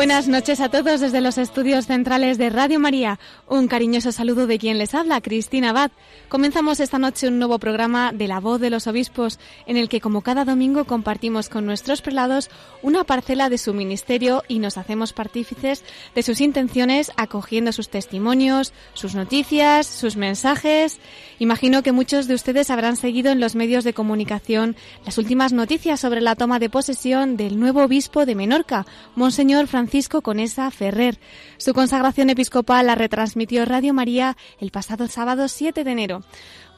Buenas noches a todos desde los estudios centrales de Radio María. Un cariñoso saludo de quien les habla, Cristina Abad. Comenzamos esta noche un nuevo programa de La Voz de los Obispos, en el que como cada domingo compartimos con nuestros prelados una parcela de su ministerio y nos hacemos partícices de sus intenciones acogiendo sus testimonios, sus noticias, sus mensajes. Imagino que muchos de ustedes habrán seguido en los medios de comunicación las últimas noticias sobre la toma de posesión del nuevo obispo de Menorca, Monseñor Francisco Conesa Ferrer. Su consagración episcopal la retransmitió Radio María el pasado sábado 7 de enero.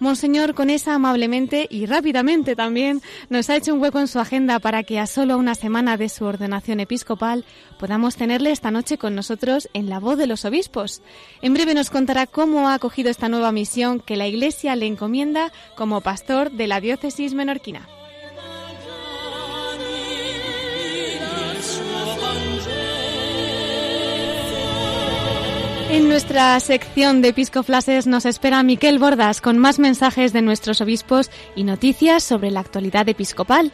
Monseñor Conesa amablemente y rápidamente también nos ha hecho un hueco en su agenda para que a solo una semana de su ordenación episcopal podamos tenerle esta noche con nosotros en la voz de los obispos. En breve nos contará cómo ha acogido esta nueva misión que la Iglesia le encomienda como pastor de la diócesis menorquina. En nuestra sección de Episcoflases nos espera Miquel Bordas con más mensajes de nuestros obispos y noticias sobre la actualidad episcopal.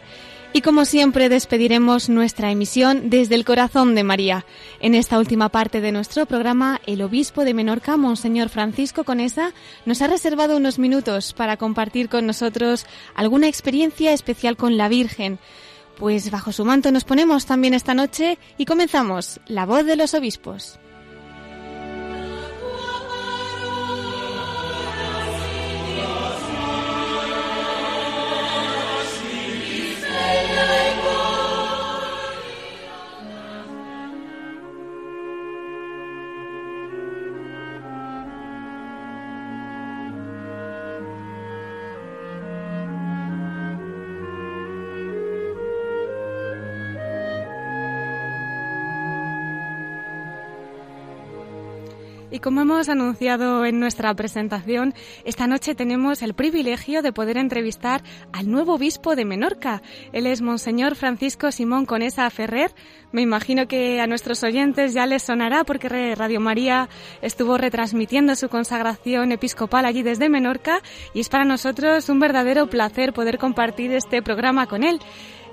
Y como siempre despediremos nuestra emisión desde el corazón de María. En esta última parte de nuestro programa, el obispo de Menorca, Monseñor Francisco Conesa, nos ha reservado unos minutos para compartir con nosotros alguna experiencia especial con la Virgen. Pues bajo su manto nos ponemos también esta noche y comenzamos La voz de los obispos. Como hemos anunciado en nuestra presentación, esta noche tenemos el privilegio de poder entrevistar al nuevo obispo de Menorca. Él es Monseñor Francisco Simón Conesa Ferrer. Me imagino que a nuestros oyentes ya les sonará porque Radio María estuvo retransmitiendo su consagración episcopal allí desde Menorca y es para nosotros un verdadero placer poder compartir este programa con él.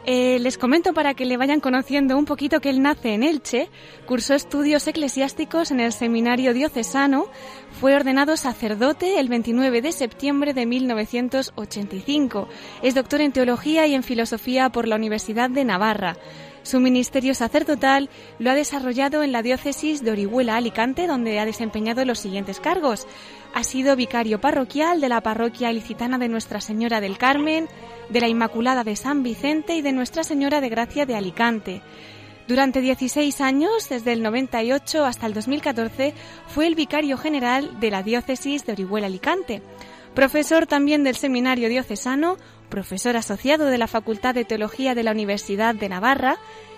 Eh, les comento para que le vayan conociendo un poquito que él nace en Elche, cursó estudios eclesiásticos en el seminario diocesano, fue ordenado sacerdote el 29 de septiembre de 1985, es doctor en teología y en filosofía por la Universidad de Navarra. Su ministerio sacerdotal lo ha desarrollado en la diócesis de Orihuela, Alicante, donde ha desempeñado los siguientes cargos. Ha sido vicario parroquial de la parroquia ilicitana de Nuestra Señora del Carmen, de la Inmaculada de San Vicente y de Nuestra Señora de Gracia de Alicante. Durante 16 años, desde el 98 hasta el 2014, fue el vicario general de la diócesis de Orihuela Alicante. Profesor también del Seminario Diocesano, profesor asociado de la Facultad de Teología de la Universidad de Navarra,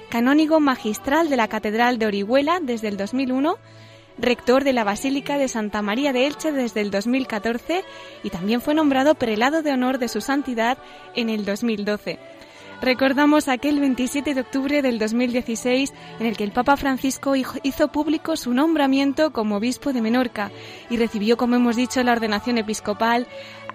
canónigo magistral de la Catedral de Orihuela desde el 2001, rector de la Basílica de Santa María de Elche desde el 2014 y también fue nombrado prelado de honor de su santidad en el 2012. Recordamos aquel 27 de octubre del 2016 en el que el Papa Francisco hizo público su nombramiento como obispo de Menorca y recibió, como hemos dicho, la ordenación episcopal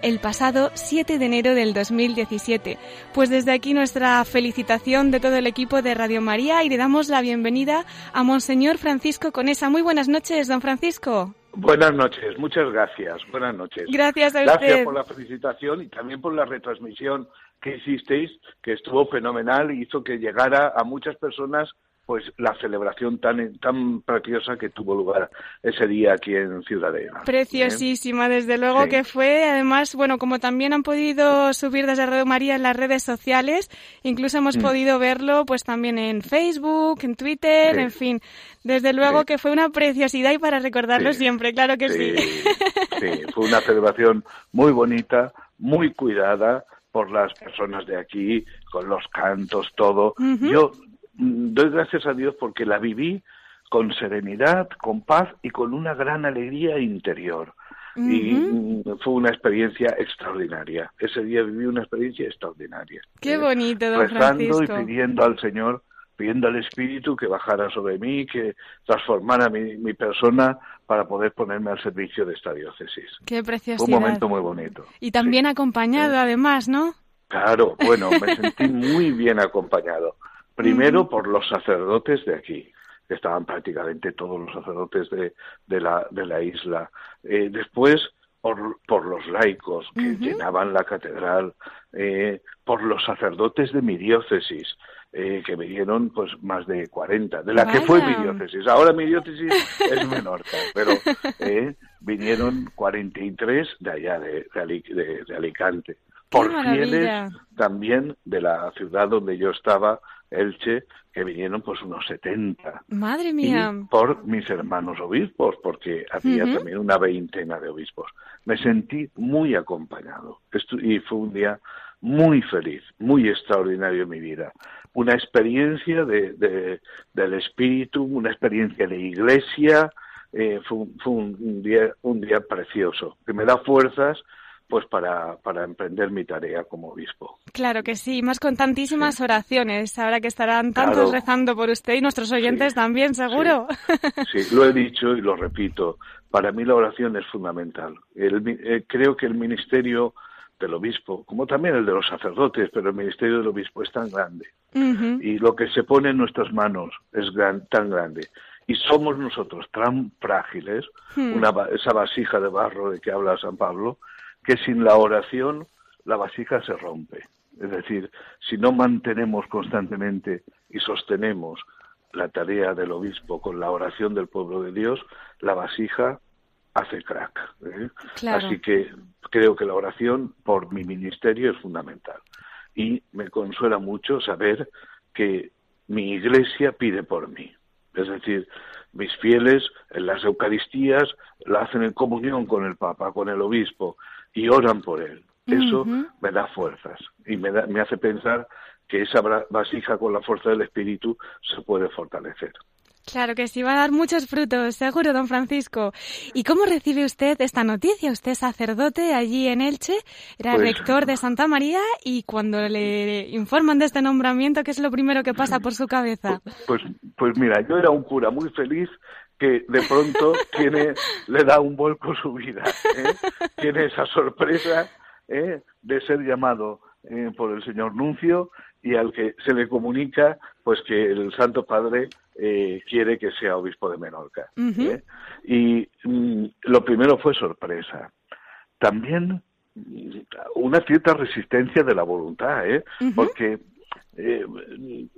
el pasado 7 de enero del 2017. Pues desde aquí nuestra felicitación de todo el equipo de Radio María y le damos la bienvenida a Monseñor Francisco Conesa. Muy buenas noches, don Francisco. Buenas noches, muchas gracias. Buenas noches. Gracias a usted. Gracias por la felicitación y también por la retransmisión que hicisteis, que estuvo fenomenal y hizo que llegara a muchas personas pues la celebración tan tan preciosa que tuvo lugar ese día aquí en Ciudadela. Preciosísima, desde luego que fue. Además, bueno, como también han podido subir desde Radio María en las redes sociales, incluso hemos mm. podido verlo pues también en Facebook, en Twitter, en fin. Desde luego que fue una preciosidad y para recordarlo siempre, claro que sí. Sí, fue una celebración muy bonita, muy cuidada, por las personas de aquí, con los cantos, todo. Yo doy gracias a Dios porque la viví con serenidad, con paz y con una gran alegría interior. Y mm, fue una experiencia extraordinaria. Ese día viví una experiencia extraordinaria. Qué bonito, don Rezando y pidiendo al Señor, pidiendo al Espíritu que bajara sobre mí, que transformara mi, mi persona para poder ponerme al servicio de esta diócesis. Qué preciosidad. Fue un momento muy bonito. Y también Sí. acompañado, además, ¿no? Claro, bueno, me sentí muy bien acompañado. Primero Ujú. por los sacerdotes de aquí, que estaban prácticamente todos los sacerdotes de, de, la, de la isla. Eh, después por, por los laicos que llenaban la catedral, eh, por los sacerdotes de mi diócesis, eh, que vinieron pues más de 40, de la que fue mi diócesis. Ahora mi diócesis es Menorca, pero eh, vinieron 43 de allá, de, de de- de Alicante. Por fieles también de la ciudad donde yo estaba, Elche, que vinieron pues unos 70. Madre Y mía. por mis hermanos obispos, porque había también una veintena de obispos. Me sentí muy acompañado Estu- y fue un día muy feliz, muy extraordinario en mi vida. Una experiencia de, de- del espíritu, una experiencia de iglesia, eh, fue, un- fue un, día, un día precioso, que me da fuerzas pues para, para emprender mi tarea como obispo. Claro que sí, más con tantísimas oraciones. Ahora que estarán tantos Claro. rezando por usted y nuestros oyentes Sí, también, seguro. Sí, lo he dicho y lo repito. Para mí la oración es fundamental. El eh, creo que el ministerio del obispo, como también el de los sacerdotes, pero el ministerio del obispo es tan grande y lo que se pone en nuestras manos es gran- tan grande. Y somos nosotros tan frágiles, Hmm. una, esa vasija de barro de que habla San Pablo, que sin la oración la vasija se rompe. Es decir, si no mantenemos constantemente y sostenemos la tarea del obispo con la oración del pueblo de Dios, la vasija hace crack. ¿eh? Claro. Así que creo que la oración por mi ministerio es fundamental. Y me consuela mucho saber que mi iglesia pide por mí. Es decir, mis fieles en las Eucaristías la hacen en comunión con el Papa, con el obispo, y oran por él. Eso me da fuerzas y me, da- me hace pensar que esa vasija con la fuerza del Espíritu se puede fortalecer. Claro que sí, va a dar muchos frutos, seguro, don Francisco. ¿Y cómo recibe usted esta noticia? Usted es sacerdote allí en Elche, era Pues- rector de Santa María y cuando le informan de este nombramiento, ¿qué es lo primero que pasa por su cabeza? Pues, pues mira, yo era un cura muy feliz que de pronto tiene, le da un vuelco su vida. ¿eh? Tiene esa sorpresa ¿eh? de ser llamado eh, por el señor Nuncio y al que se le comunica pues que el Santo Padre eh, quiere que sea obispo de Menorca. ¿eh? Y mm, lo primero fue sorpresa. También mm, una cierta resistencia de la voluntad, ¿eh? Porque eh,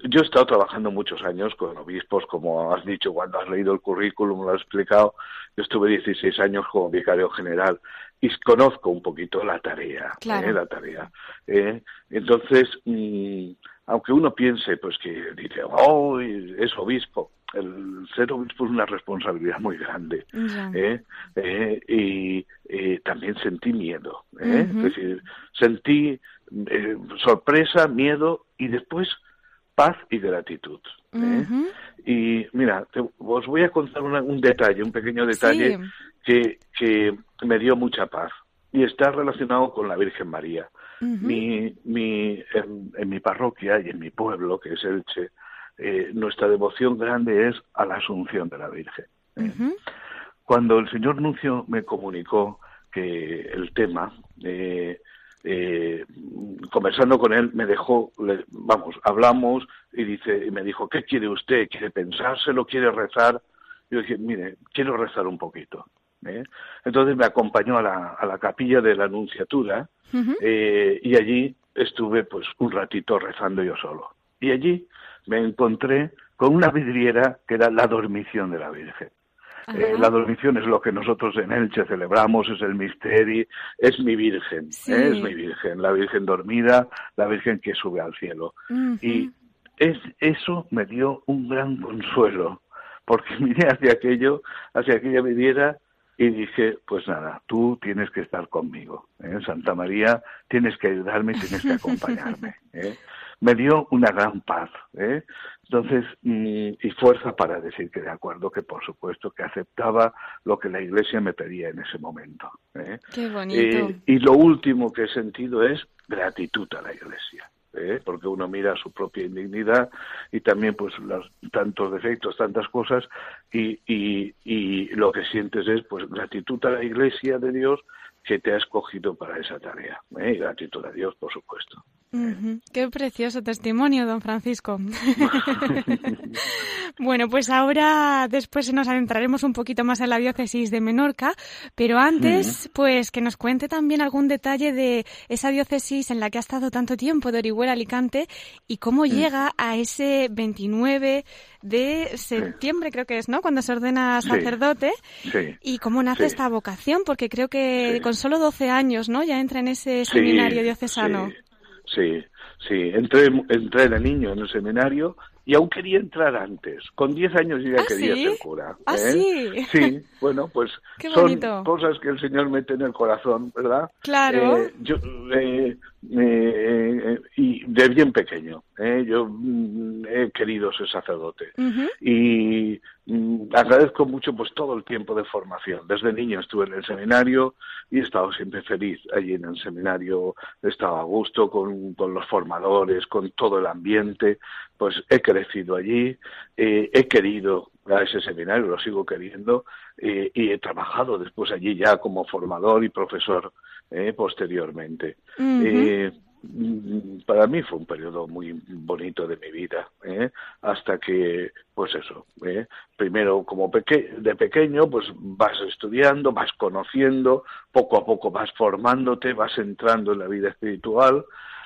yo he estado trabajando muchos años con obispos, como has dicho cuando has leído el currículum, lo has explicado. Yo estuve 16 años como vicario general y conozco un poquito la tarea, Claro. ¿eh? la tarea. ¿eh? Entonces, mm, aunque uno piense, pues que dice, oh, es obispo, el ser obispo es una responsabilidad muy grande. ¿eh? Eh, y eh, también sentí miedo. ¿eh? Es decir, sentí sorpresa, miedo y después paz y gratitud. Y mira, te- os voy a contar una- un detalle, un pequeño detalle Sí. que, que me dio mucha paz y está relacionado con la Virgen María. Mi, mi, en, en mi parroquia y en mi pueblo, que es Elche, eh, nuestra devoción grande es a la Asunción de la Virgen. ¿eh? Cuando el señor Nuncio me comunicó que el tema, eh, eh, conversando con él, me dejó, le- vamos, hablamos y dice y me dijo, ¿qué quiere usted? ¿Quiere pensárselo? ¿Quiere rezar? Yo dije, mire, quiero rezar un poquito. ¿Eh? Entonces me acompañó a la, a la capilla de la Anunciatura eh, y allí estuve pues un ratito rezando yo solo. Y allí me encontré con una vidriera que era la dormición de la Virgen. Eh, la dormición es lo que nosotros en Elche celebramos, es el misterio, es mi Virgen, Sí. ¿eh? es mi Virgen, la Virgen dormida, la Virgen que sube al cielo. Y es, eso me dio un gran consuelo, porque miré hacia aquello, hacia aquella vidriera y dije, pues nada, tú tienes que estar conmigo, ¿eh? Santa María, tienes que ayudarme, tienes que acompañarme. ¿eh? me dio una gran paz. ¿eh? Entonces, mm, y fuerza para decir que de acuerdo, que por supuesto que aceptaba lo que la Iglesia me pedía en ese momento. ¿eh? Qué bonito. Y lo último que he sentido es gratitud a la Iglesia. ¿Eh? porque uno mira su propia indignidad y también pues tantos defectos, tantas cosas y, y, y lo que sientes es pues gratitud a la Iglesia de Dios que te ha escogido para esa tarea. ¿eh? Y gratitud a Dios, por supuesto. Qué precioso testimonio, don Francisco. bueno, pues ahora después nos adentraremos un poquito más en la diócesis de Menorca, pero antes, pues que nos cuente también algún detalle de esa diócesis en la que ha estado tanto tiempo, de Orihuela Alicante, y cómo mm. llega a ese 29 de septiembre, creo que es, ¿no? Cuando se ordena sacerdote, y cómo nace esta vocación, porque creo que con solo 12 años, ¿no? Ya entra en ese seminario diocesano. Sí, sí, entré, entré de niño en el seminario y aún quería entrar antes. Con 10 años yo ya ¿Ah, quería ser cura. ¿Ah, ¿eh? sí? Sí, bueno, pues son cosas que el Señor mete en el corazón, ¿verdad? Claro. Eh, yo, eh, eh, y de bien pequeño. ¿eh? Yo mm, he querido ser sacerdote y mm, agradezco mucho pues todo el tiempo de formación. Desde niño estuve en el seminario y he estado siempre feliz allí en el seminario. He estado a gusto con, con los formadores, con todo el ambiente. Pues he crecido allí, eh, he querido a ese seminario, lo sigo queriendo eh, y he trabajado después allí ya como formador y profesor eh, posteriormente. Eh, mm, para mí fue un periodo muy bonito de mi vida, hasta que, pues eso, primero como peque de pequeño, pues vas estudiando, vas conociendo, poco a poco vas formándote, vas entrando en la vida espiritual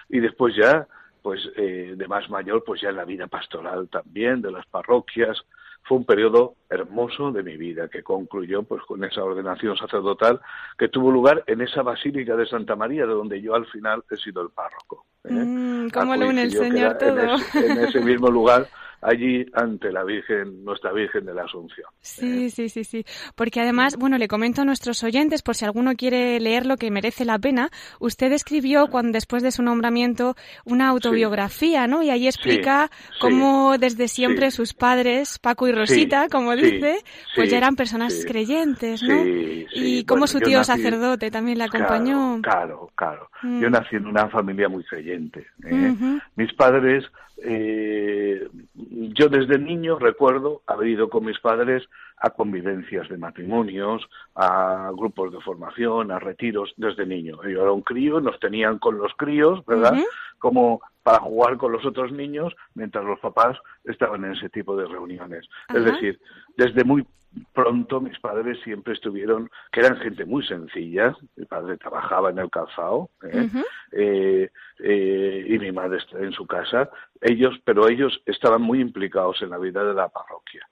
y después ya, pues eh, de más mayor, pues ya en la vida pastoral también, de las parroquias, fue un periodo hermoso de mi vida que concluyó pues con esa ordenación sacerdotal que tuvo lugar en esa basílica de Santa María de donde yo al final he sido el párroco. ¿eh? Mm, ¿Cómo le une el Señor todo? en ese mismo lugar allí ante la Virgen, nuestra Virgen de la Asunción. Sí, ¿eh? sí, sí, sí. Porque además, bueno, le comento a nuestros oyentes, por si alguno quiere leer lo que merece la pena, usted escribió cuando después de su nombramiento una autobiografía, ¿no? Y ahí explica cómo desde siempre sus padres, Paco y Rosita, como dice, pues ya eran personas creyentes, ¿no? y cómo su tío sacerdote también le acompañó. Claro, claro. Yo mm. nací en una familia muy creyente. ¿eh? Mis padres eh, yo desde niño recuerdo haber ido con mis padres a convivencias de matrimonios, a grupos de formación, a retiros desde niño. Yo era un crío, nos tenían con los críos, ¿verdad? Como para jugar con los otros niños mientras los papás estaban en ese tipo de reuniones. Es decir, desde muy pronto mis padres siempre estuvieron, que eran gente muy sencilla, mi padre trabajaba en el calzado ¿eh? Eh, eh, y mi madre en su casa, ellos, pero ellos estaban muy implicados en la vida de la parroquia,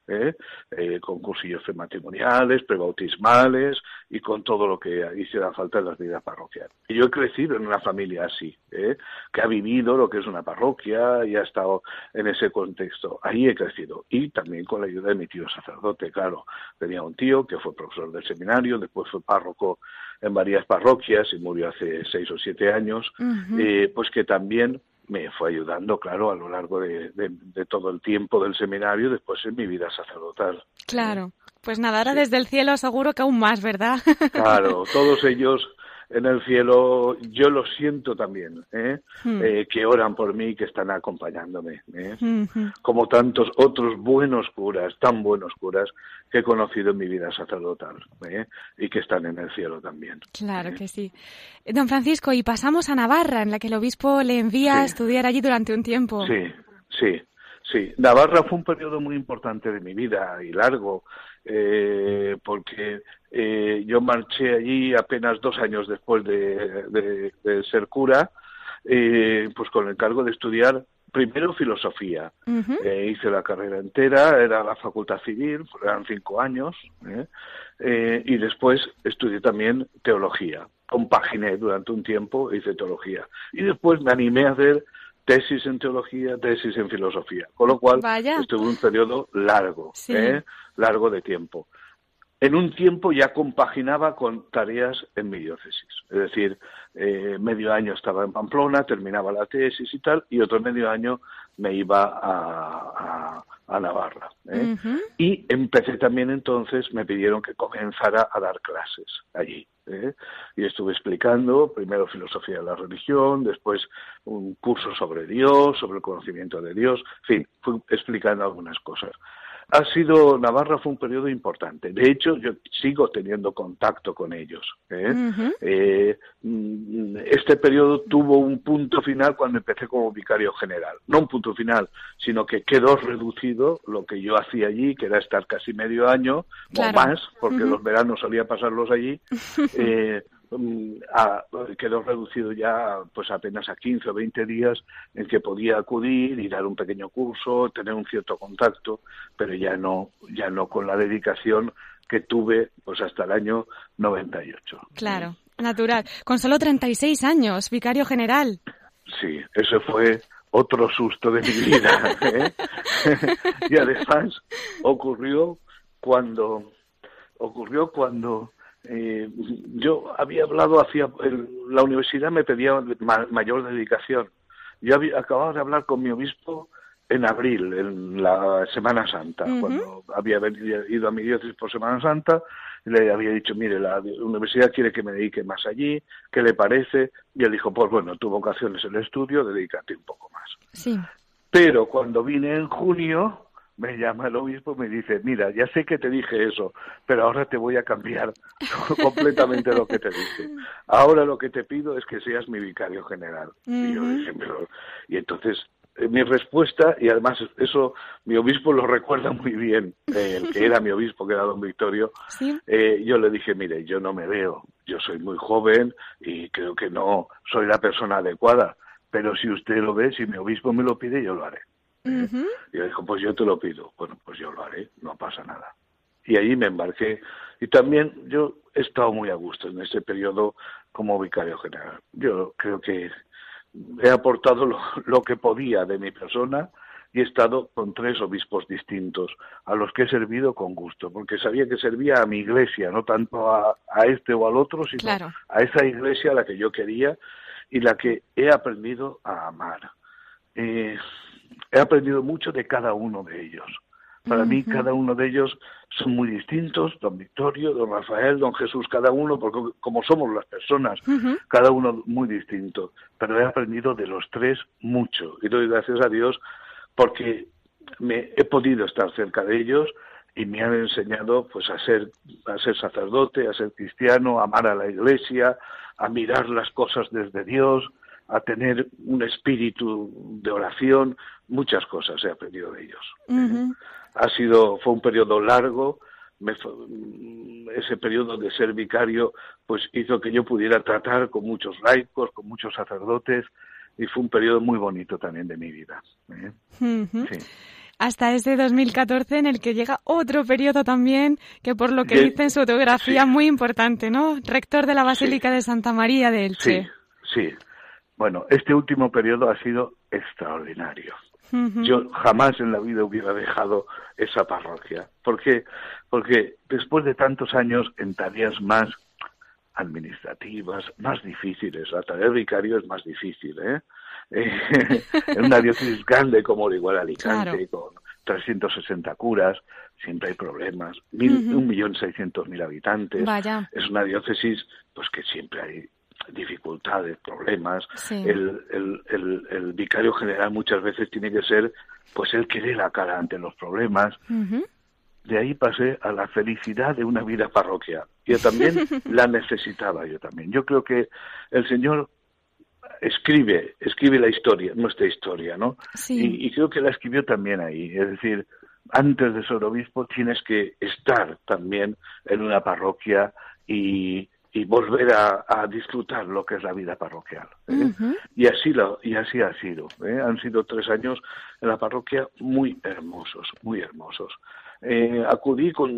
con cursillos matrimoniales, prebautismales y con todo lo que hiciera falta en las vidas parroquiales. Y yo he crecido en una familia así, que ha vivido lo que es una parroquia y ha estado en ese contexto. Ahí he crecido y también con la ayuda de mi tío sacerdote, claro Tenía un tío que fue profesor del seminario, después fue párroco en varias parroquias y murió hace seis o siete años, eh, pues que también me fue ayudando, claro, a lo largo de, todo el tiempo del seminario, después en mi vida sacerdotal. Claro. Pues nada, ahora desde el cielo seguro que aún más, ¿verdad? Claro, todos ellos en el cielo, yo lo siento también, ¿eh? Hmm. Eh, que oran por mí, que están acompañándome, ¿eh? como tantos otros buenos curas, tan buenos curas que he conocido en mi vida sacerdotal y que están en el cielo también. Claro que sí. Don Francisco, y pasamos a Navarra, en la que el obispo le envía a estudiar allí durante un tiempo. Sí, sí. Sí, Navarra fue un periodo muy importante de mi vida y largo, eh, porque eh, yo marché allí apenas dos años después de, ser cura, eh, pues con el cargo de estudiar primero filosofía. hice la carrera entera, era la facultad civil, eran cinco años, y después estudié también teología. Compaginé durante un tiempo, hice teología. Y después me animé a hacer tesis en teología, tesis en filosofía, con lo cual estuve un periodo largo, ¿eh? largo de tiempo. en un tiempo ya compaginaba con tareas en mi diócesis. Es decir, eh, medio año estaba en Pamplona, terminaba la tesis y tal, y otro medio año me iba a, a, Navarra. ¿eh? Y empecé también entonces, me pidieron que comenzara a dar clases allí. ¿Eh? Y estuve explicando primero filosofía de la religión, después un curso sobre Dios, sobre el conocimiento de Dios, en fin, fui explicando algunas cosas ha sido Navarra fue un periodo importante. De hecho, yo sigo teniendo contacto con ellos. ¿eh? Eh, mm, este periodo tuvo un punto final cuando empecé como vicario general. No un punto final, sino que quedó reducido lo que yo hacía allí, que era estar casi medio año o más, porque los veranos solía pasarlos allí. Eh, Mm, quedó reducido ya pues apenas a 15 o 20 días en que podía acudir y dar un pequeño curso, tener un cierto contacto, pero ya no ya no con la dedicación que tuve pues hasta el año 98. Claro, natural. Con solo 36 años, vicario general. Sí, eso fue otro susto de mi vida. ¿eh? y además ocurrió cuando ocurrió cuando eh, yo había hablado hacia la universidad me pedía mayor dedicación. Yo había acabado de hablar con mi obispo en abril, en la Semana Santa, cuando había ido a mi diócesis por Semana Santa, le había dicho, mire, la universidad quiere que me dedique más allí, ¿qué le parece? Y él dijo, pues bueno, tu vocación es el estudio, dedícate un poco más. Sí. Pero cuando vine en junio, me llama el obispo y me dice, mira, ya sé que te dije eso, pero ahora te voy a cambiar completamente lo que te dije. Ahora lo que te pido es que seas mi vicario general. Y yo dije, y entonces eh, mi respuesta, y además eso mi obispo lo recuerda muy bien, eh, el que era mi obispo, que era don Victorio, eh, yo le dije, mire, yo no me veo, yo soy muy joven y creo que no soy la persona adecuada, pero si usted lo ve, si mi obispo me lo pide, yo lo haré. Y yo dijo, pues yo te lo pido. Bueno, pues yo lo haré, no pasa nada. Y allí me embarqué. Y también yo he estado muy a gusto en ese periodo como vicario general. Yo creo que he aportado lo, que podía de mi persona y he estado con tres obispos distintos, a los que he servido con gusto, porque sabía que servía a mi iglesia, no tanto a, este o al otro, sino a esa iglesia a la que yo quería y la que he aprendido a amar. Eh, he aprendido mucho de cada uno de ellos. Para mí, cada uno de ellos son muy distintos, don Victorio, don Rafael, don Jesús, cada uno, porque como somos las personas, cada uno muy distinto. Pero he aprendido de los tres mucho y doy gracias a Dios porque me he podido estar cerca de ellos y me han enseñado pues a ser a ser sacerdote, a ser cristiano, a amar a la iglesia, a mirar las cosas desde Dios, a tener un espíritu de oración, muchas cosas he aprendido de ellos. Ha sido, fue un periodo largo, ese periodo de ser vicario, pues hizo que yo pudiera tratar con muchos laicos, con muchos sacerdotes, y fue un periodo muy bonito también de mi vida. ¿eh? Hasta ese 2014 en el que llega otro periodo también, que por lo que dice en su autografía, muy importante, ¿no? Rector de la Basílica de Santa María de Elche. Sí, sí. Bueno, este último periodo ha sido extraordinario. Yo jamás en la vida hubiera dejado esa parroquia. ¿Por qué? Porque después de tantos años en tareas más administrativas, más difíciles, la tarea de vicario es más difícil, ¿eh? en una diócesis grande como el igual Alicante, con 360 curas, siempre hay problemas, un millón seiscientos mil habitantes, es una diócesis pues que siempre hay dificultades, problemas. El, el, el, vicario general muchas veces tiene que ser pues el que dé la cara ante los problemas. De ahí pasé a la felicidad de una vida parroquial. Yo también la necesitaba, yo también. Yo creo que el Señor escribe, escribe la historia, nuestra historia, ¿no? Y, y, creo que la escribió también ahí. Es decir, antes de ser obispo tienes que estar también en una parroquia y, y volver a, disfrutar lo que es la vida parroquial. ¿eh? Y así lo, y así ha sido. ¿eh? Han sido tres años en la parroquia muy hermosos, muy hermosos. Eh, acudí con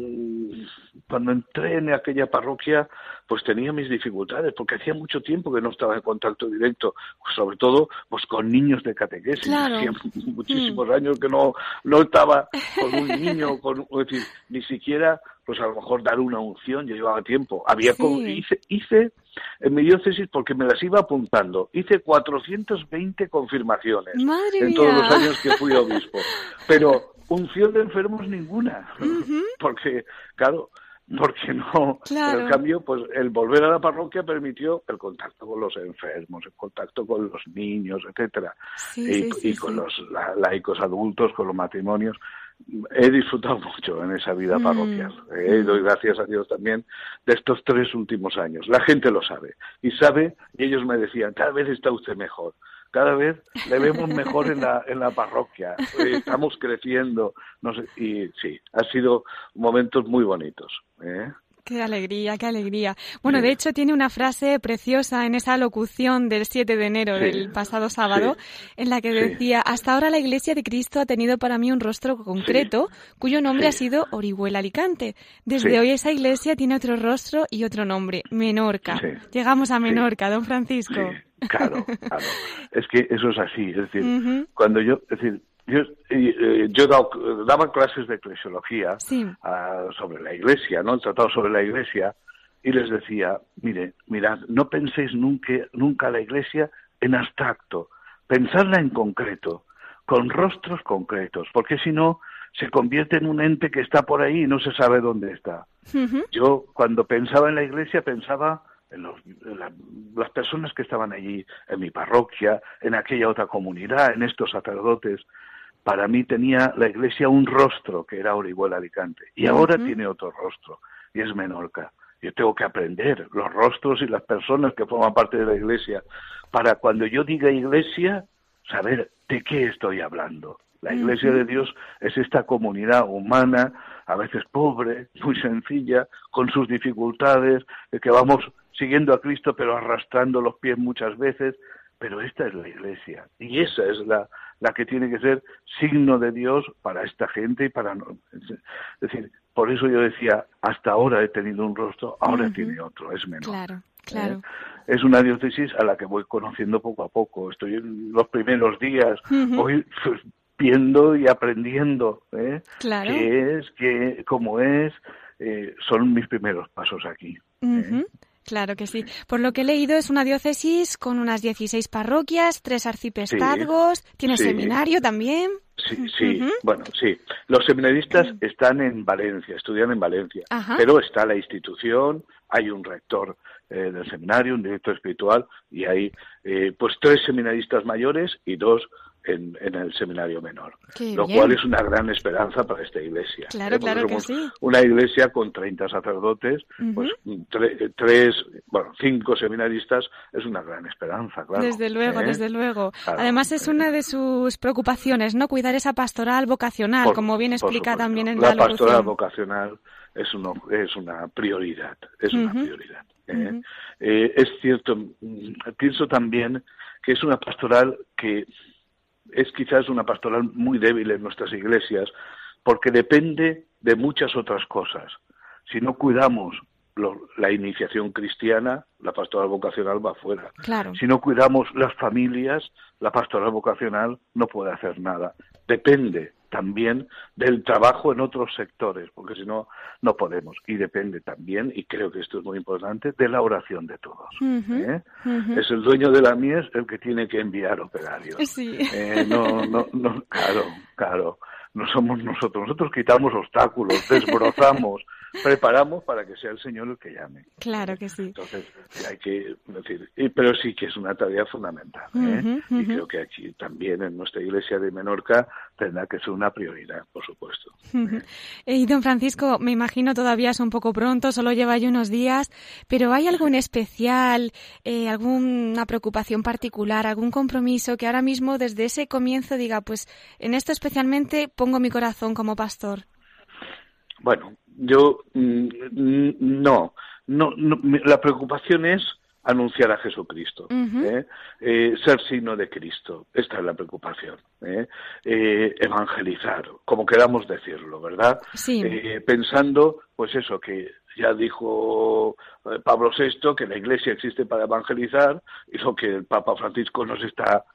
cuando entré en aquella parroquia pues tenía mis dificultades porque hacía mucho tiempo que no estaba en contacto directo sobre todo pues con niños de catequesis hacía muchísimos mm. años que no no estaba con un niño con es decir, ni siquiera pues a lo mejor dar una unción, yo llevaba tiempo. Había Sí. como- hice, hice en mi diócesis, porque me las iba apuntando, hice 420 confirmaciones Madre en todos los años que fui obispo. Pero unción de enfermos ninguna, porque, claro, porque no, Claro. pero en cambio, pues el volver a la parroquia permitió el contacto con los enfermos, el contacto con los niños, etcétera, Sí, y, sí, sí, y con los la- laicos adultos, con los matrimonios. He disfrutado mucho en esa vida Mm, parroquial. Eh, mm. doy gracias a Dios también de estos tres últimos años. La gente lo sabe y sabe, y ellos me decían, cada vez está usted mejor, cada vez le vemos mejor en la, en la parroquia, eh, estamos creciendo, no sé, y sí, ha sido momentos muy bonitos. ¿eh? Qué alegría, qué alegría. Bueno, Sí. de hecho tiene una frase preciosa en esa locución del 7 de enero Sí. del pasado sábado, en la que decía, hasta ahora la Iglesia de Cristo ha tenido para mí un rostro concreto, cuyo nombre ha sido Orihuela Alicante. Desde hoy esa iglesia tiene otro rostro y otro nombre, Menorca. Llegamos a. Menorca, don Francisco. Claro, claro. Es que eso es así, es decir, cuando yo, es decir, yo, eh, yo daba, clases de eclesiología Sí. ah, sobre la iglesia, ¿no? Tratado sobre la iglesia, y les decía, mire, mirad, no penséis nunca, nunca la iglesia en abstracto, pensadla en concreto, con rostros concretos, porque si no, se convierte en un ente que está por ahí y no se sabe dónde está. Yo cuando pensaba en la iglesia pensaba en, los- en la- las personas que estaban allí, en mi parroquia, en aquella otra comunidad, en estos sacerdotes. Para mí tenía la iglesia un rostro que era Orihuela Alicante y ahora tiene otro rostro y es Menorca. Yo tengo que aprender los rostros y las personas que forman parte de la iglesia para cuando yo diga iglesia saber de qué estoy hablando. La iglesia de Dios es esta comunidad humana, a veces pobre, muy sencilla, con sus dificultades, eh, que vamos siguiendo a Cristo pero arrastrando los pies muchas veces, pero esta es la iglesia y esa es la, la que tiene que ser signo de Dios para esta gente y para no- es decir, por eso yo decía, hasta ahora he tenido un rostro, ahora tiene otro, es menor. Claro, claro. ¿eh? Es una diócesis a la que voy conociendo poco a poco. Estoy en los primeros días, Ujú. voy viendo y aprendiendo ¿eh? Claro. qué es, qué, cómo es. eh, son mis primeros pasos aquí. ¿eh? Ujú, Claro que sí. Por lo que he leído, es una diócesis con unas 16 parroquias, tres arciprestazgos, tiene sí. seminario también. Sí, sí, bueno, sí. Los seminaristas están en Valencia, estudian en Valencia, Ajá. pero está la institución, hay un rector eh, del seminario, un director espiritual, y hay eh, pues tres seminaristas mayores y dos en, en el seminario menor, Qué lo bien. cual es una gran esperanza para esta iglesia. Claro, ¿eh? Porque claro que sí. Una iglesia con 30 sacerdotes, pues tre- tres, bueno, cinco seminaristas es una gran esperanza, claro. desde luego, ¿eh? desde luego. Claro, Además es una de sus preocupaciones, ¿no? Cuidar esa pastoral vocacional, Por- como bien explica también en la la, pastoral vocacional es una es una prioridad es una prioridad ¿eh? Eh, es cierto mm, pienso también que es una pastoral que es quizás una pastoral muy débil en nuestras iglesias porque depende de muchas otras cosas si no cuidamos lo- la iniciación cristiana la pastoral vocacional va fuera Claro. si no cuidamos las familias, la pastoral vocacional no puede hacer nada. Depende también del trabajo en otros sectores, porque si no, no podemos. Y depende también, y creo que esto es muy importante, de la oración de todos. ¿eh? Es el dueño de la mies el que tiene que enviar operarios. Sí. Eh, no, no, no, claro, claro. No somos nosotros. Nosotros quitamos obstáculos, desbrozamos, preparamos para que sea el Señor el que llame. Claro que sí. Entonces, hay que decir, pero sí que es una tarea fundamental. ¿eh? Y creo que aquí también en nuestra iglesia de Menorca tendrá que ser una prioridad, por supuesto. Ujú. Y don Francisco, me imagino todavía es un poco pronto, solo lleva ahí unos días, pero ¿hay algo en especial, eh, alguna preocupación particular, algún compromiso que ahora mismo desde ese comienzo diga, pues en esto especialmente pongo mi corazón como pastor? Bueno, yo mm, no, no, no, la preocupación es anunciar a Jesucristo. ¿eh? Eh, ser signo de Cristo. Esta es la preocupación. ¿eh? Eh, evangelizar, como queramos decirlo, ¿verdad? Sí. Pensando, pues eso, que ya dijo eh, Pablo VI que la Iglesia existe para evangelizar y lo que el Papa Francisco nos está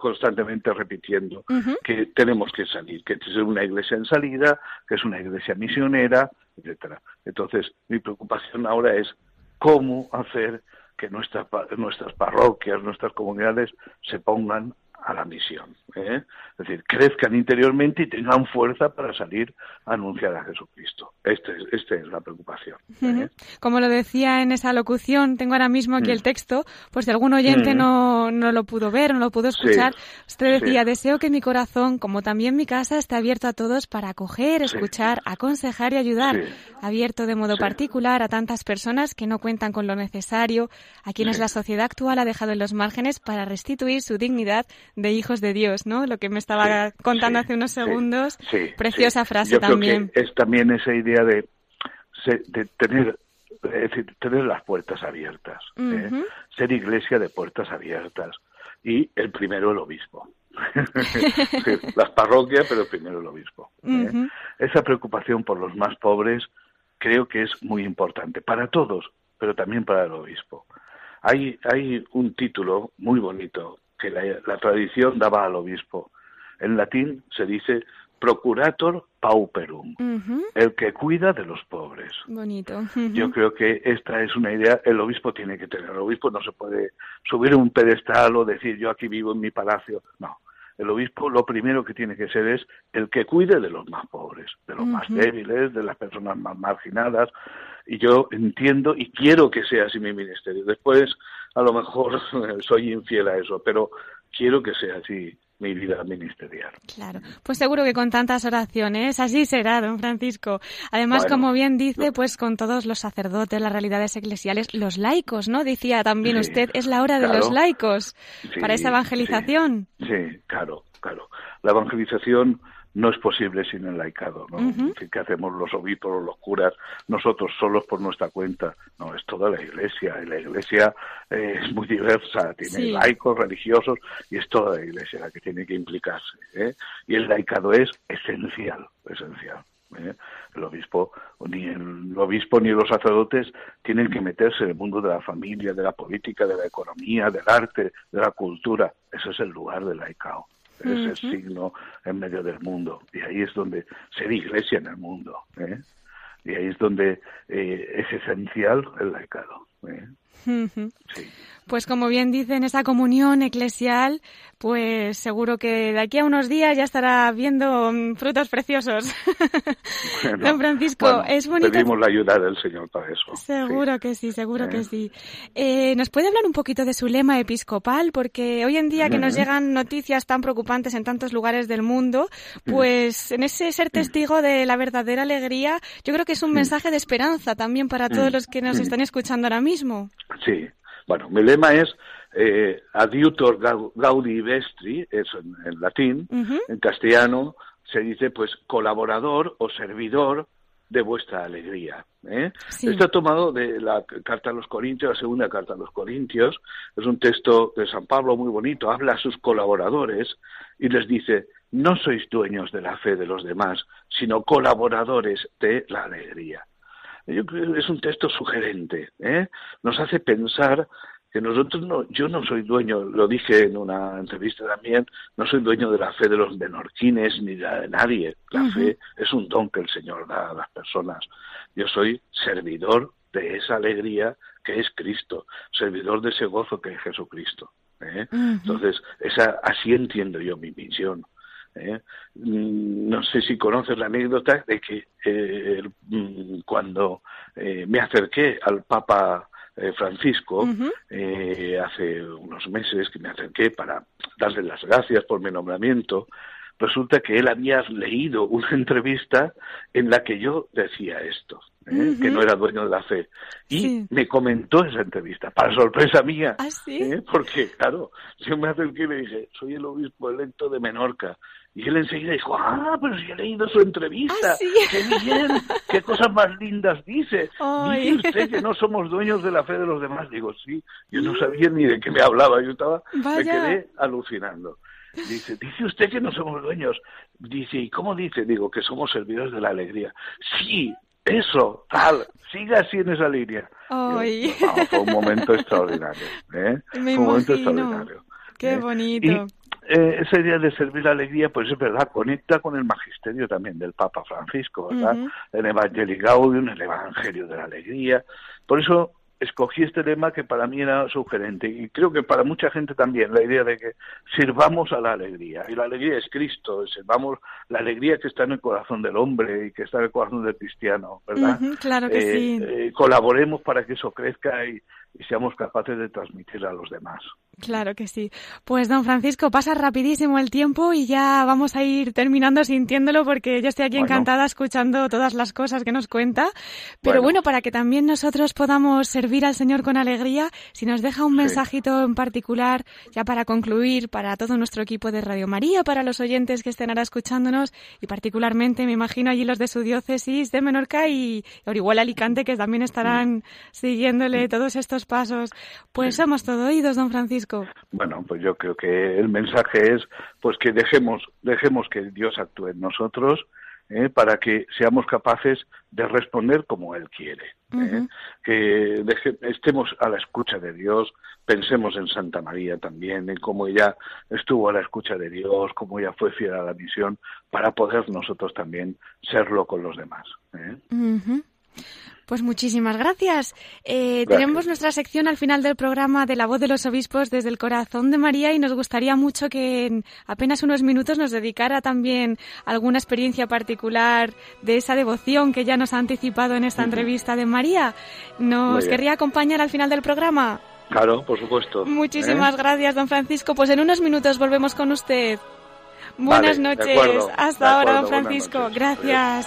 constantemente repitiendo, que tenemos que salir, que es una iglesia en salida, que es una iglesia misionera, etcétera. Entonces, mi preocupación ahora es cómo hacer que nuestras, nuestras parroquias, nuestras comunidades se pongan a la misión. ¿Eh? Es decir, crezcan interiormente y tengan fuerza para salir a anunciar a Jesucristo. Esta es, este es la preocupación. ¿eh? Como lo decía en esa locución, tengo ahora mismo aquí el mm. texto, pues si algún oyente mm. no, no lo pudo ver, no lo pudo escuchar, usted decía, deseo que mi corazón, como también mi casa, esté abierto a todos para acoger, escuchar, aconsejar y ayudar, abierto de modo particular a tantas personas que no cuentan con lo necesario, a quienes la sociedad actual ha dejado en los márgenes para restituir su dignidad de hijos de Dios, ¿no? Lo que me estaba contando hace unos segundos. Preciosa frase Yo también. Creo que es también esa idea de, de tener es decir, tener las puertas abiertas, ¿eh? ser iglesia de puertas abiertas y el primero el obispo. las parroquias, pero primero el obispo. ¿eh? Esa preocupación por los más pobres creo que es muy importante para todos, pero también para el obispo. Hay, hay un título muy bonito que la, tradición daba al obispo. En latín se dice procurator pauperum, el que cuida de los pobres. Bonito. Yo creo que esta es una idea, el obispo tiene que tener, el obispo no se puede subir un pedestal o decir yo aquí vivo en mi palacio, no. El obispo lo primero que tiene que ser es el que cuide de los más pobres, de los más débiles, de las personas más marginadas. Y yo entiendo y quiero que sea así mi ministerio. Después a lo mejor soy infiel a eso, pero quiero que sea así mi vida ministerial. Claro, pues seguro que con tantas oraciones así será, don Francisco. Además, como bien dice, pues con todos los sacerdotes, las realidades eclesiales, los laicos, ¿no? Decía también usted, es la hora de los laicos para esa evangelización. sí, claro, claro. La evangelización no es posible sin el laicado, ¿no? ¿Qué hacemos los obispos, los curas, nosotros solos por nuestra cuenta? No, es toda la iglesia, y la iglesia eh, es muy diversa, tiene laicos, religiosos, y es toda la iglesia la que tiene que implicarse, ¿eh? Y el laicado es esencial, esencial. ¿eh? El obispo, ni el obispo ni los sacerdotes tienen que meterse en el mundo de la familia, de la política, de la economía, del arte, de la cultura. Ese es el lugar del laicado es el signo en medio del mundo. Y ahí es donde ser iglesia en el mundo. ¿eh? Y ahí es donde eh, es esencial el laicado. ¿eh? sí. Pues como bien dicen, esa comunión eclesial, pues seguro que de aquí a unos días ya estará viendo mm, frutos preciosos. Don Francisco, es bonito. Pedimos la ayuda del Señor para eso. Seguro que sí, seguro que sí. Eh, ¿Nos puede hablar un poquito de su lema episcopal? Porque hoy en día que nos llegan noticias tan preocupantes en tantos lugares del mundo, pues en ese ser testigo de la verdadera alegría, yo creo que es un mensaje de esperanza también para todos los que nos están escuchando ahora mismo. Sí, bueno, mi lema es eh, adiutor gaudi vestri, eso en, latín, en castellano se dice pues colaborador o servidor de vuestra alegría. ¿eh? Está tomado de la carta a los Corintios, la segunda carta a los Corintios, es un texto de San Pablo muy bonito, habla a sus colaboradores y les dice, no sois dueños de la fe de los demás, sino colaboradores de la alegría. Yo creo que es un texto sugerente, ¿eh? nos hace pensar que nosotros no, yo no soy dueño, lo dije en una entrevista también, no soy dueño de la fe de los menorquines ni de nadie. La fe es un don que el Señor da a las personas. Yo soy servidor de esa alegría que es Cristo, servidor de ese gozo que es Jesucristo. ¿eh? Entonces, esa, así entiendo yo mi misión. ¿Eh? Mm, no sé si conoces la anécdota de que eh, mm, cuando eh, me acerqué al Papa Francisco hace unos meses que me acerqué para darle las gracias por mi nombramiento, resulta que él había leído una entrevista en la que yo decía esto. que no era dueño de la fe. Y me comentó esa entrevista, para sorpresa mía. ¿Ah, porque, claro, yo me acerqué y le dije, soy el obispo electo de Menorca. Y él enseguida dijo, ah, pero si he leído su entrevista, ¿Ah, qué bien, qué cosas más lindas dice. Dice usted que no somos dueños de la fe de los demás. Digo, sí, yo no sabía ni de qué me hablaba, yo estaba, me quedé alucinando. Dice, dice usted que no somos dueños. Dice, ¿y cómo dice? Digo, que somos servidores de la alegría. Sí, eso, tal, siga así en esa línea. Ay. fue un momento extraordinario. ¿eh? Me fue un momento extraordinario. Qué ¿eh? bonito. Y eh, esa idea de servir la alegría, pues es verdad, conecta con el magisterio también del Papa Francisco, ¿verdad? El Evangelii Gaudium, el Evangelio de la Alegría. Por eso escogí este lema que para mí era sugerente y creo que para mucha gente también la idea de que sirvamos a la alegría y la alegría es Cristo, sirvamos la alegría que está en el corazón del hombre y que está en el corazón del cristiano, ¿verdad? Claro que Eh, sí. eh, colaboremos para que eso crezca y, y seamos capaces de transmitir a los demás. Claro que sí. Pues don Francisco, pasa rapidísimo el tiempo y ya vamos a ir terminando sintiéndolo porque yo estoy aquí Bueno. encantada escuchando todas las cosas que nos cuenta. Pero bueno. Bueno. para que también nosotros podamos servir al Señor con alegría, si nos deja un Sí. mensajito en particular, ya para concluir, para todo nuestro equipo de Radio María, para los oyentes que estén ahora escuchándonos y particularmente, me imagino, allí los de su diócesis de Menorca y Orihuela Alicante, que también estarán siguiéndole todos estos pasos. Pues somos todo oídos, don Francisco. Bueno, pues yo creo que el mensaje es pues que dejemos dejemos que Dios actúe en nosotros ¿eh? para que seamos capaces de responder como Él quiere. ¿eh? Que deje- estemos a la escucha de Dios, pensemos en Santa María también, en cómo ella estuvo a la escucha de Dios, cómo ella fue fiel a la misión, para poder nosotros también serlo con los demás. ¿eh? Pues muchísimas gracias. Eh, Gracias. Tenemos nuestra sección al final del programa de la voz de los obispos desde el corazón de María y nos gustaría mucho que en apenas unos minutos nos dedicara también alguna experiencia particular de esa devoción que ya nos ha anticipado en esta entrevista de María. ¿Nos querría acompañar al final del programa? Claro, por supuesto. Muchísimas ¿eh? gracias, don Francisco. Pues en unos minutos volvemos con usted. Buenas Vale, noches. acuerdo, Hasta ahora, don Francisco. Gracias.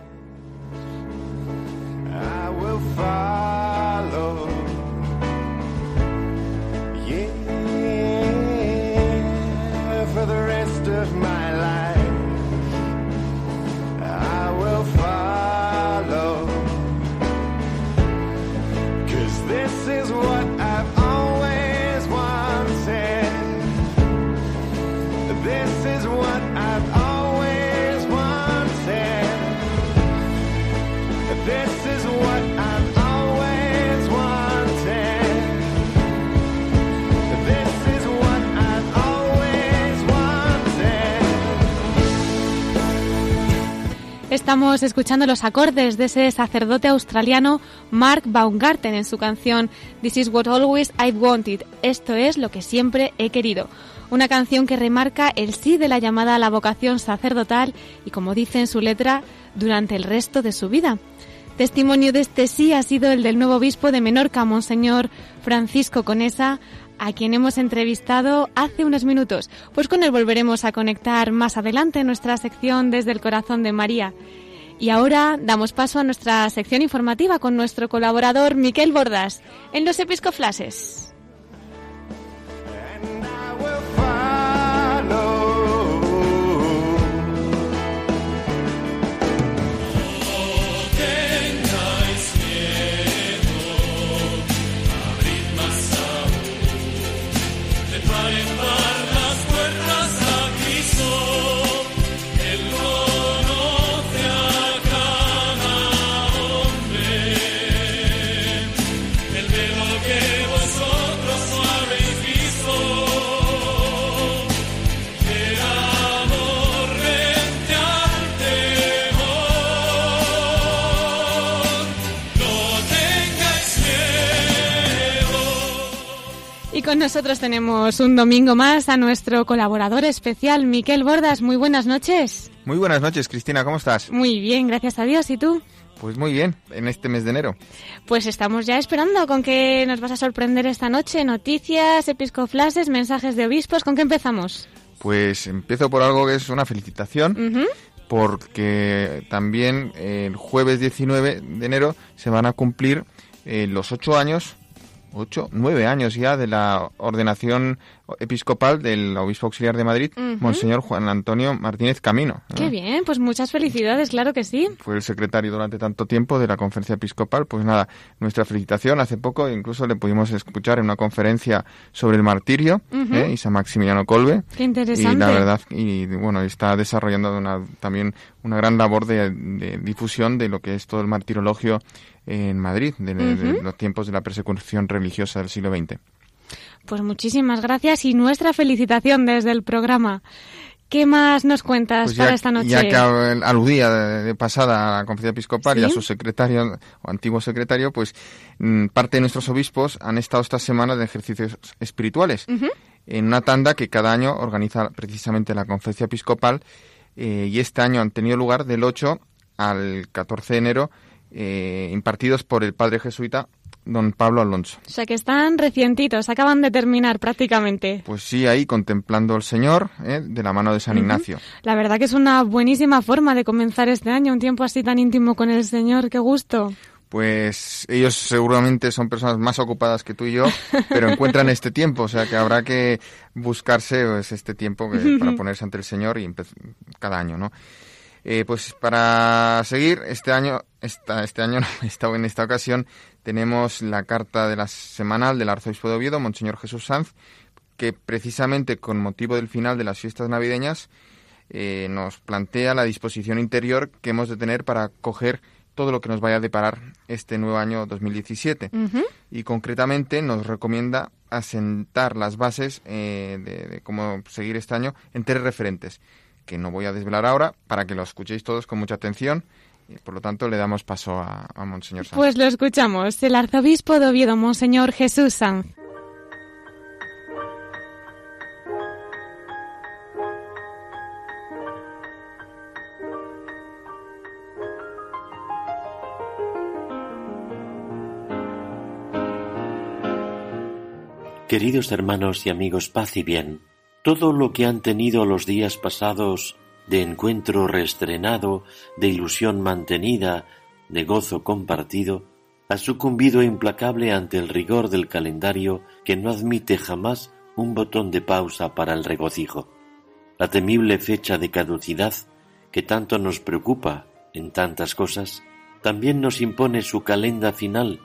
Estamos escuchando los acordes de ese sacerdote australiano Mark Baumgarten en su canción This is what always I've wanted. Esto es lo que siempre he querido. Una canción que remarca el sí de la llamada a la vocación sacerdotal y, como dice en su letra, durante el resto de su vida. Testimonio de este sí ha sido el del nuevo obispo de Menorca, Monseñor Francisco Conesa, a quien hemos entrevistado hace unos minutos. Pues con él volveremos a conectar más adelante en nuestra sección desde el corazón de María. Y ahora damos paso a nuestra sección informativa con nuestro colaborador Miquel Bordas en los Episcoflases. Nosotros tenemos un domingo más a nuestro colaborador especial Miquel Bordas. Muy buenas noches. Muy buenas noches, Cristina, ¿cómo estás? Muy bien, gracias a Dios. ¿Y tú? Pues muy bien, en este mes de enero. Pues estamos ya esperando con qué nos vas a sorprender esta noche. Noticias, episcoflases, mensajes de obispos. ¿Con qué empezamos? Pues empiezo por algo que es una felicitación, porque también el jueves 19 de enero se van a cumplir eh, los ocho años, ocho, nueve años ya de la ordenación episcopal del obispo auxiliar de Madrid, Ujú. Monseñor Juan Antonio Martínez Camino. ¿no? Qué bien, pues muchas felicidades, claro que sí. fue el secretario durante tanto tiempo de la conferencia episcopal. Pues nada, nuestra felicitación. Hace poco incluso le pudimos escuchar en una conferencia sobre el martirio, Ujú. ¿eh? y San Maximiliano Colbe. Qué interesante. Y la verdad, y bueno, está desarrollando una, también una gran labor de, de difusión de lo que es todo el martirologio en Madrid, de, de los tiempos de la persecución religiosa del siglo XX. Pues muchísimas gracias y nuestra felicitación desde el programa. ¿Qué más nos cuentas Pues para esta noche? ya que al- aludía de, de pasada a la conferencia episcopal y a ¿Sí? su secretario o antiguo secretario, pues mm, parte de nuestros obispos han estado esta semana de ejercicios espirituales en una tanda que cada año organiza precisamente la conferencia episcopal eh, y este año han tenido lugar del 8 al 14 de enero eh, impartidos por el padre jesuita don Pablo Alonso. O sea que están recientitos, acaban de terminar prácticamente. Pues sí, ahí contemplando al Señor eh, de la mano de San. Ignacio. La verdad que es una buenísima forma de comenzar este año, un tiempo así tan íntimo con el Señor, qué gusto. Pues ellos seguramente son personas más ocupadas que tú y yo, pero encuentran este tiempo, o sea que habrá que buscarse pues, este tiempo que- para ponerse ante el Señor y cada año, ¿no? Eh, pues para seguir, este año, esta, este año, esta, en esta ocasión, tenemos la carta de la semanal del arzobispo de Oviedo, Monseñor Jesús Sanz, que precisamente con motivo del final de las fiestas navideñas eh, nos plantea la disposición interior que hemos de tener para coger todo lo que nos vaya a deparar este nuevo año 2017. Ujú. Y concretamente nos recomienda asentar las bases eh, de, de cómo seguir este año en tres referentes, que no voy a desvelar ahora para que lo escuchéis todos con mucha atención. Y por lo tanto, le damos paso a, a Monseñor Sanz. Pues lo escuchamos, el arzobispo de Oviedo, Monseñor Jesús Sanz. Queridos hermanos y amigos, paz y bien. Todo lo que han tenido los días pasados de encuentro reestrenado, de ilusión mantenida, de gozo compartido, ha sucumbido implacable ante el rigor del calendario que no admite jamás un botón de pausa para el regocijo. La temible fecha de caducidad, que tanto nos preocupa en tantas cosas, también nos impone su calenda final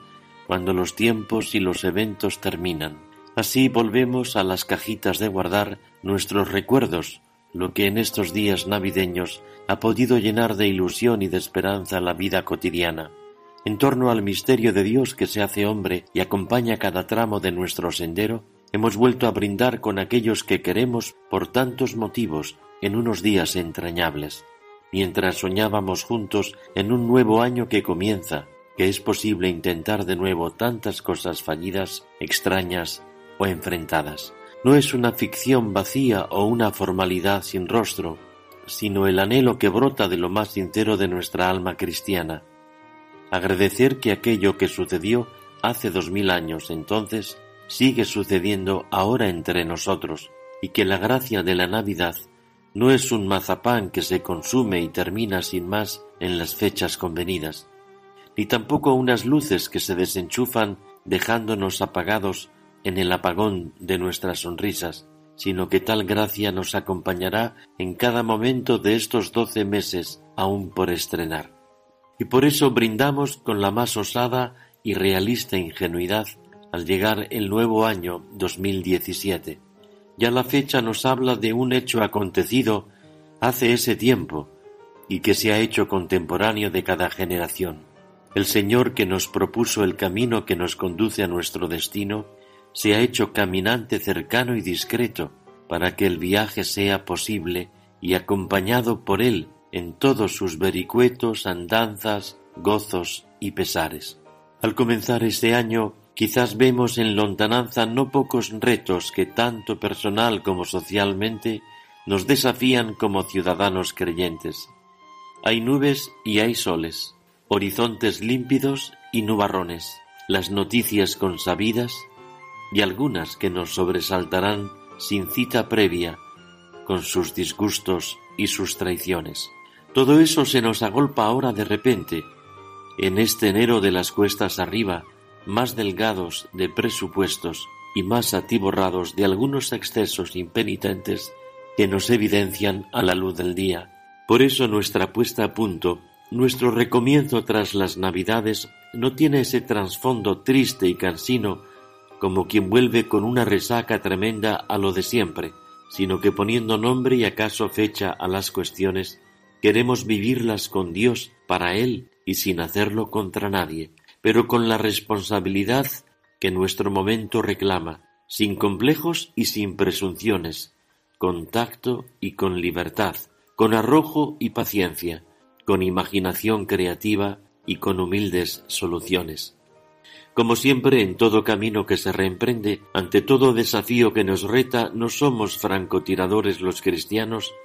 cuando los tiempos y los eventos terminan. Así volvemos a las cajitas de guardar nuestros recuerdos, lo que en estos días navideños ha podido llenar de ilusión y de esperanza la vida cotidiana. En torno al misterio de Dios que se hace hombre y acompaña cada tramo de nuestro sendero, hemos vuelto a brindar con aquellos que queremos por tantos motivos en unos días entrañables, mientras soñábamos juntos en un nuevo año que comienza, que es posible intentar de nuevo tantas cosas fallidas, extrañas o enfrentadas. No es una ficción vacía o una formalidad sin rostro, sino el anhelo que brota de lo más sincero de nuestra alma cristiana. Agradecer que aquello que sucedió hace dos mil años entonces sigue sucediendo ahora entre nosotros y que la gracia de la Navidad no es un mazapán que se consume y termina sin más en las fechas convenidas, ni tampoco unas luces que se desenchufan dejándonos apagados en el apagón de nuestras sonrisas, sino que tal gracia nos acompañará en cada momento de estos doce meses aún por estrenar. Y por eso brindamos con la más osada y realista ingenuidad al llegar el nuevo año 2017. Ya la fecha nos habla de un hecho acontecido hace ese tiempo y que se ha hecho contemporáneo de cada generación. El Señor que nos propuso el camino que nos conduce a nuestro destino se ha hecho caminante cercano y discreto para que el viaje sea posible y acompañado por Él en todos sus vericuetos, andanzas, gozos y pesares. Al comenzar este año, quizás vemos en lontananza no pocos retos que tanto personal como socialmente nos desafían como ciudadanos creyentes. Hay nubes y hay soles, horizontes límpidos y nubarrones, las noticias consabidas y algunas que nos sobresaltarán sin cita previa, con sus disgustos y sus traiciones. Todo eso se nos agolpa ahora de repente, en este enero de las cuestas arriba, más delgados de presupuestos y más atiborrados de algunos excesos impenitentes que nos evidencian a la luz del día. Por eso nuestra puesta a punto, nuestro recomienzo tras las Navidades no tiene ese trasfondo triste y cansino como quien vuelve con una resaca tremenda a lo de siempre, sino que poniendo nombre y acaso fecha a las cuestiones, queremos vivirlas con Dios, para Él y sin hacerlo contra nadie, pero con la responsabilidad que nuestro momento reclama, sin complejos y sin presunciones, con tacto y con libertad, con arrojo y paciencia, con imaginación creativa y con humildes soluciones. Como siempre, en todo camino que se reemprende, ante todo desafío que nos reta, no somos francotiradores los cristianos,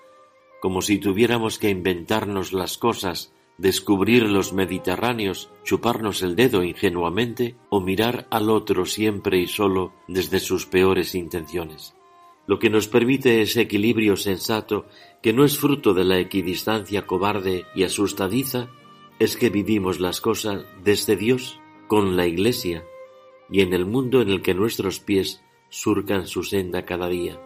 como si tuviéramos que inventarnos las cosas, descubrir los Mediterráneos, chuparnos el dedo ingenuamente o mirar al otro siempre y solo desde sus peores intenciones. Lo que nos permite ese equilibrio sensato, que no es fruto de la equidistancia cobarde y asustadiza, es que vivimos las cosas desde Dios con la Iglesia y en el mundo en el que nuestros pies surcan su senda cada día.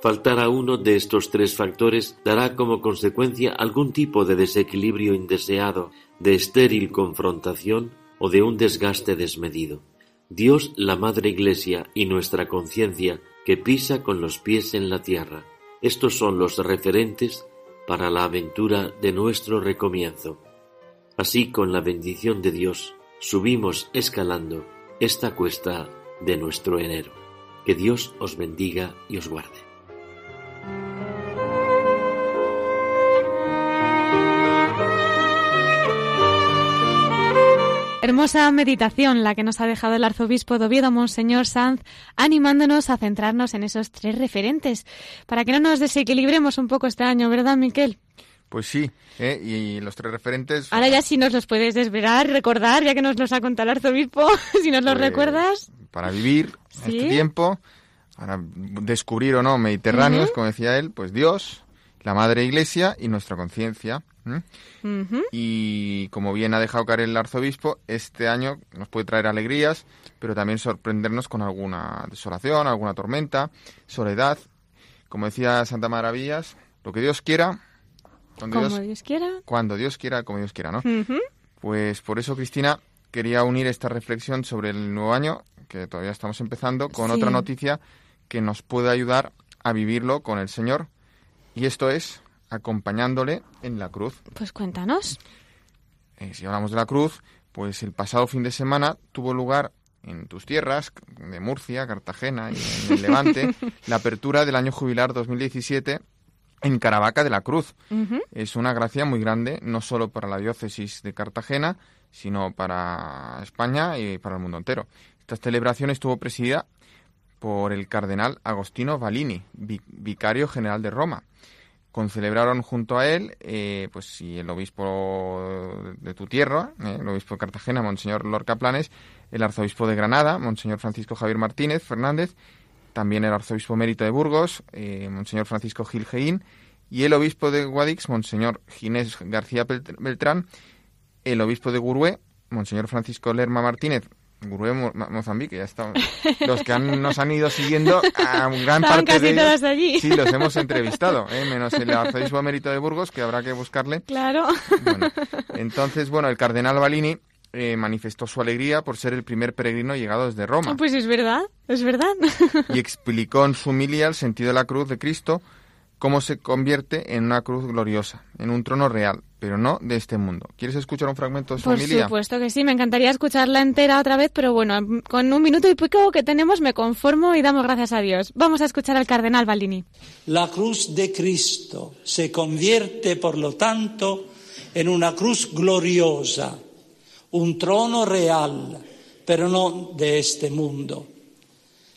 Faltar a uno de estos tres factores dará como consecuencia algún tipo de desequilibrio indeseado, de estéril confrontación o de un desgaste desmedido. Dios, la Madre Iglesia y nuestra conciencia que pisa con los pies en la tierra. Estos son los referentes para la aventura de nuestro recomienzo. Así, con la bendición de Dios, subimos escalando esta cuesta de nuestro enero. Que Dios os bendiga y os guarde. Hermosa meditación la que nos ha dejado el arzobispo de Oviedo, Monseñor Sanz, animándonos a centrarnos en esos tres referentes, para que no nos desequilibremos un poco este año, ¿verdad, Miquel? Pues sí, ¿eh? y los tres referentes... Ahora ya si nos los puedes desvelar, recordar, ya que nos los ha contado el arzobispo, si nos los pues, recuerdas. Para vivir ¿Sí? este tiempo, para descubrir o no Mediterráneos, como decía él, pues Dios, la Madre Iglesia y nuestra conciencia. Y como bien ha dejado caer el arzobispo, este año nos puede traer alegrías, pero también sorprendernos con alguna desolación, alguna tormenta, soledad. Como decía Santa Maravillas, lo que Dios quiera, cuando Como Dios, Dios quiera. cuando Dios quiera, como Dios quiera, ¿no? Pues por eso, Cristina, quería unir esta reflexión sobre el nuevo año, que todavía estamos empezando, con Sí. otra noticia que nos puede ayudar a vivirlo con el Señor. Y esto es acompañándole en la cruz. Pues cuéntanos. Eh, si hablamos de la cruz, pues el pasado fin de semana tuvo lugar en tus tierras, de Murcia, Cartagena y en el Levante, la apertura del año jubilar 2017 en Caravaca de la Cruz. Es una gracia muy grande, no solo para la diócesis de Cartagena, sino para España y para el mundo entero. Esta celebración estuvo presidida por el cardenal Agostino Valini, vi- vicario general de Roma. Concelebraron junto a él, eh, pues y el obispo de tu tierra, eh, el obispo de Cartagena, Monseñor Lorca Planes, el arzobispo de Granada, Monseñor Francisco Javier Martínez Fernández, también el arzobispo mérito de Burgos, eh, Monseñor Francisco Gil Geín, y el obispo de Guadix, Monseñor Ginés García Belt- Beltrán, el obispo de Gurué, Monseñor Francisco Lerma Martínez, Gurué, Mo- Mo- Mozambique, ya está. Los que han- nos han ido siguiendo, a gran parte de ellos, allí. sí, los hemos entrevistado, ¿eh? menos el arzobispo mérito de Burgos, que habrá que buscarle. Claro. Bueno, entonces, bueno, el cardenal Balini eh, manifestó su alegría por ser el primer peregrino llegado desde Roma Pues es verdad, es verdad. y explicó en su humilía el sentido de la cruz de Cristo, cómo se convierte en una cruz gloriosa, en un trono real, pero no de este mundo. ¿Quieres escuchar un fragmento de su Por supuesto que sí, me encantaría escucharla entera otra vez, pero bueno, con un minuto y pico que tenemos me conformo y damos gracias a Dios. Vamos a escuchar al cardenal Balini. La cruz de Cristo se convierte, por lo tanto, en una cruz gloriosa, un trono real, pero no de este mundo.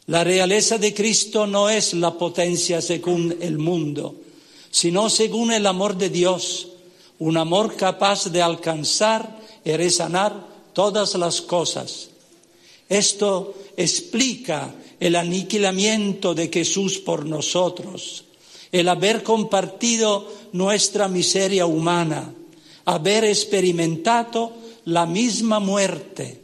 La realeza de Cristo no es la potencia según el mundo, sino según el amor de Dios, un amor capaz de alcanzar y resanar todas las cosas. Esto explica el aniquilamiento de Jesús por nosotros, el haber compartido nuestra miseria humana, haber experimentado la misma muerte.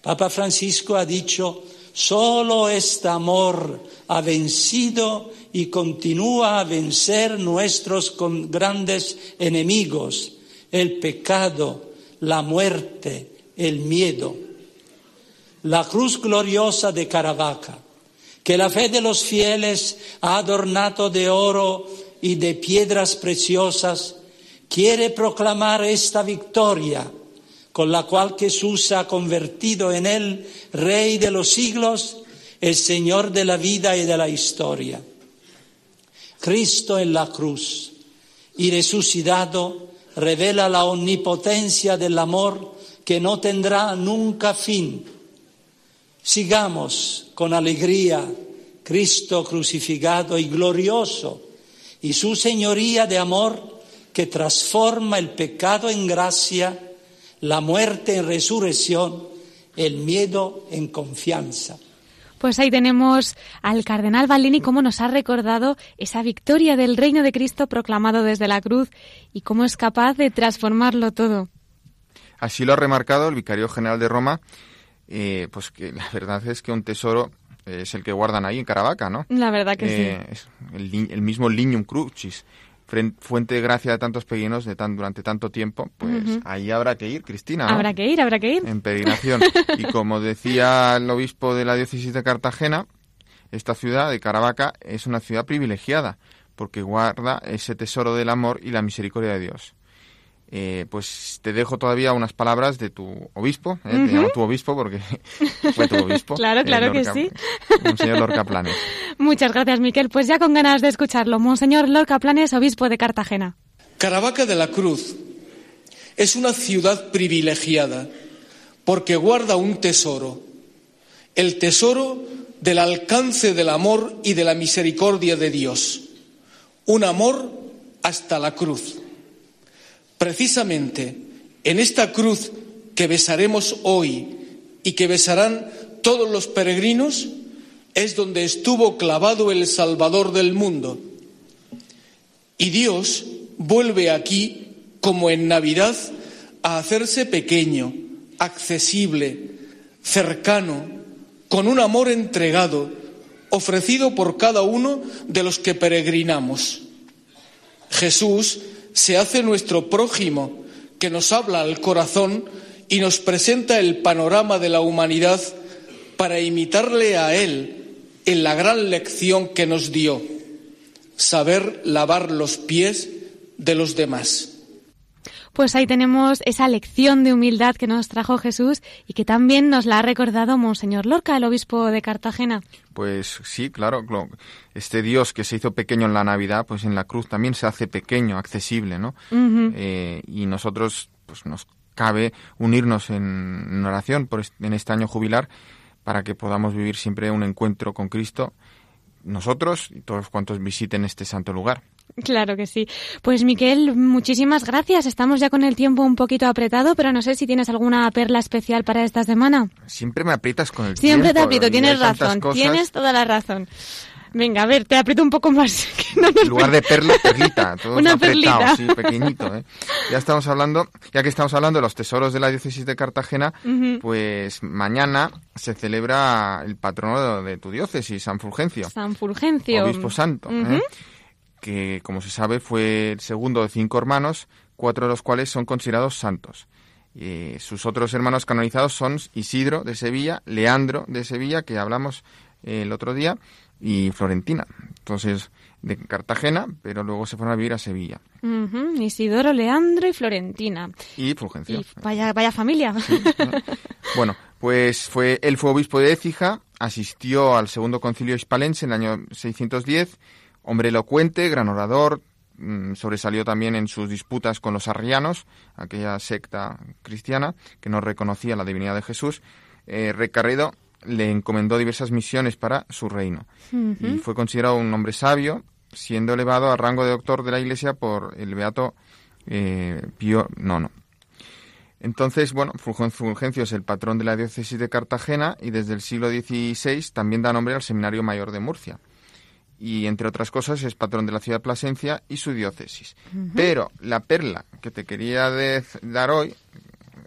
Papa Francisco ha dicho, solo este amor ha vencido y continúa a vencer nuestros grandes enemigos, el pecado, la muerte, el miedo. La cruz gloriosa de Caravaca, que la fe de los fieles ha adornado de oro y de piedras preciosas, quiere proclamar esta victoria con la cual Jesús ha convertido en él Rey de los siglos, el Señor de la vida y de la historia. Cristo en la cruz y resucitado revela la omnipotencia del amor que no tendrá nunca fin. Sigamos con alegría Cristo crucificado y glorioso y su señoría de amor que transforma el pecado en gracia, la muerte en resurrección, el miedo en confianza. Pues ahí tenemos al cardenal Baldini cómo nos ha recordado esa victoria del reino de Cristo proclamado desde la cruz y cómo es capaz de transformarlo todo. Así lo ha remarcado el vicario general de Roma, eh, pues que la verdad es que un tesoro es el que guardan ahí en Caravaca, ¿no? La verdad que Eh, es el, mismo Lignum Crucis, fuente de gracia de tantos peregrinos de tan, durante tanto tiempo, pues ahí habrá que ir, Cristina, ¿no? Habrá que ir, habrá que ir. En peregrinación. y como decía el obispo de la diócesis de Cartagena, esta ciudad de Caravaca es una ciudad privilegiada, porque guarda ese tesoro del amor y la misericordia de Dios. Eh, pues te dejo todavía unas palabras de tu obispo, ¿eh? te llamo tu obispo porque fue tu obispo. Claro, eh, claro que Lorca- sí. Monseñor Lorca Planes. Muchas gracias, Miquel. Pues ya con ganas de escucharlo. Monseñor Lorca Planes, obispo de Cartagena. Caravaca de la Cruz es una ciudad privilegiada porque guarda un tesoro, el tesoro del alcance del amor y de la misericordia de Dios, un amor hasta la cruz. Precisamente en esta cruz que besaremos hoy y que besarán todos los peregrinos es donde estuvo clavado el Salvador del mundo. Y Dios vuelve aquí, como en Navidad, a hacerse pequeño, accesible, cercano, con un amor entregado, ofrecido por cada uno de los que peregrinamos. Jesús se hace nuestro prójimo, que nos habla al corazón y nos presenta el panorama de la humanidad para imitarle a Él en la gran lección que nos dio, saber lavar los pies de los demás. Pues ahí tenemos esa lección de humildad que nos trajo Jesús y que también nos la ha recordado Monseñor Lorca, el obispo de Cartagena. Pues sí, claro, este Dios que se hizo pequeño en la Navidad, pues en la cruz también se hace pequeño, accesible, ¿no? Eh, y nosotros, pues nos cabe unirnos en, oración por est- en este año jubilar para que podamos vivir siempre un encuentro con Cristo, nosotros y todos cuantos visiten este santo lugar. Claro que sí. Pues Miquel, muchísimas gracias. Estamos ya con el tiempo un poquito apretado, pero no sé si tienes alguna perla especial para esta semana. Siempre me aprietas con el Siempre te tiempo, aprieto, y tienes hay tantas razón, cosas. tienes toda la razón. Venga, a ver, te aprieto un poco más. que no nos En lugar de perla, perlita, todo Una apretado, perlita. sí, pequeñito. ¿eh? Ya estamos hablando, ya que estamos hablando de los tesoros de la diócesis de Cartagena, pues mañana se celebra el patrono de tu diócesis, San Fulgencio, San Fulgencio. obispo santo, ¿eh? Que como se sabe fue el segundo de cinco hermanos, cuatro de los cuales son considerados santos. Eh, sus otros hermanos canonizados son Isidro de Sevilla, Leandro de Sevilla, que hablamos eh, el otro día, y Florentina. Entonces, de Cartagena, pero luego se fueron a vivir a Sevilla. Isidoro, Leandro y Florentina. Y Fulgencio. Y vaya, vaya familia. Bueno, pues fue, él fue obispo de Écija, asistió al segundo concilio hispalense en el año 610, hombre elocuente, gran orador, mm, sobresalió también en sus disputas con los arrianos, aquella secta cristiana que no reconocía la divinidad de Jesús. Eh, Recarredo le encomendó diversas misiones para su reino y fue considerado un hombre sabio siendo elevado a rango de doctor de la Iglesia por el beato eh, Pío IX. Entonces, bueno, Fulgencio es el patrón de la diócesis de Cartagena y desde el siglo XVI también da nombre al Seminario Mayor de Murcia. Y entre otras cosas es patrón de la ciudad de Plasencia y su diócesis. Pero la perla que te quería dar hoy,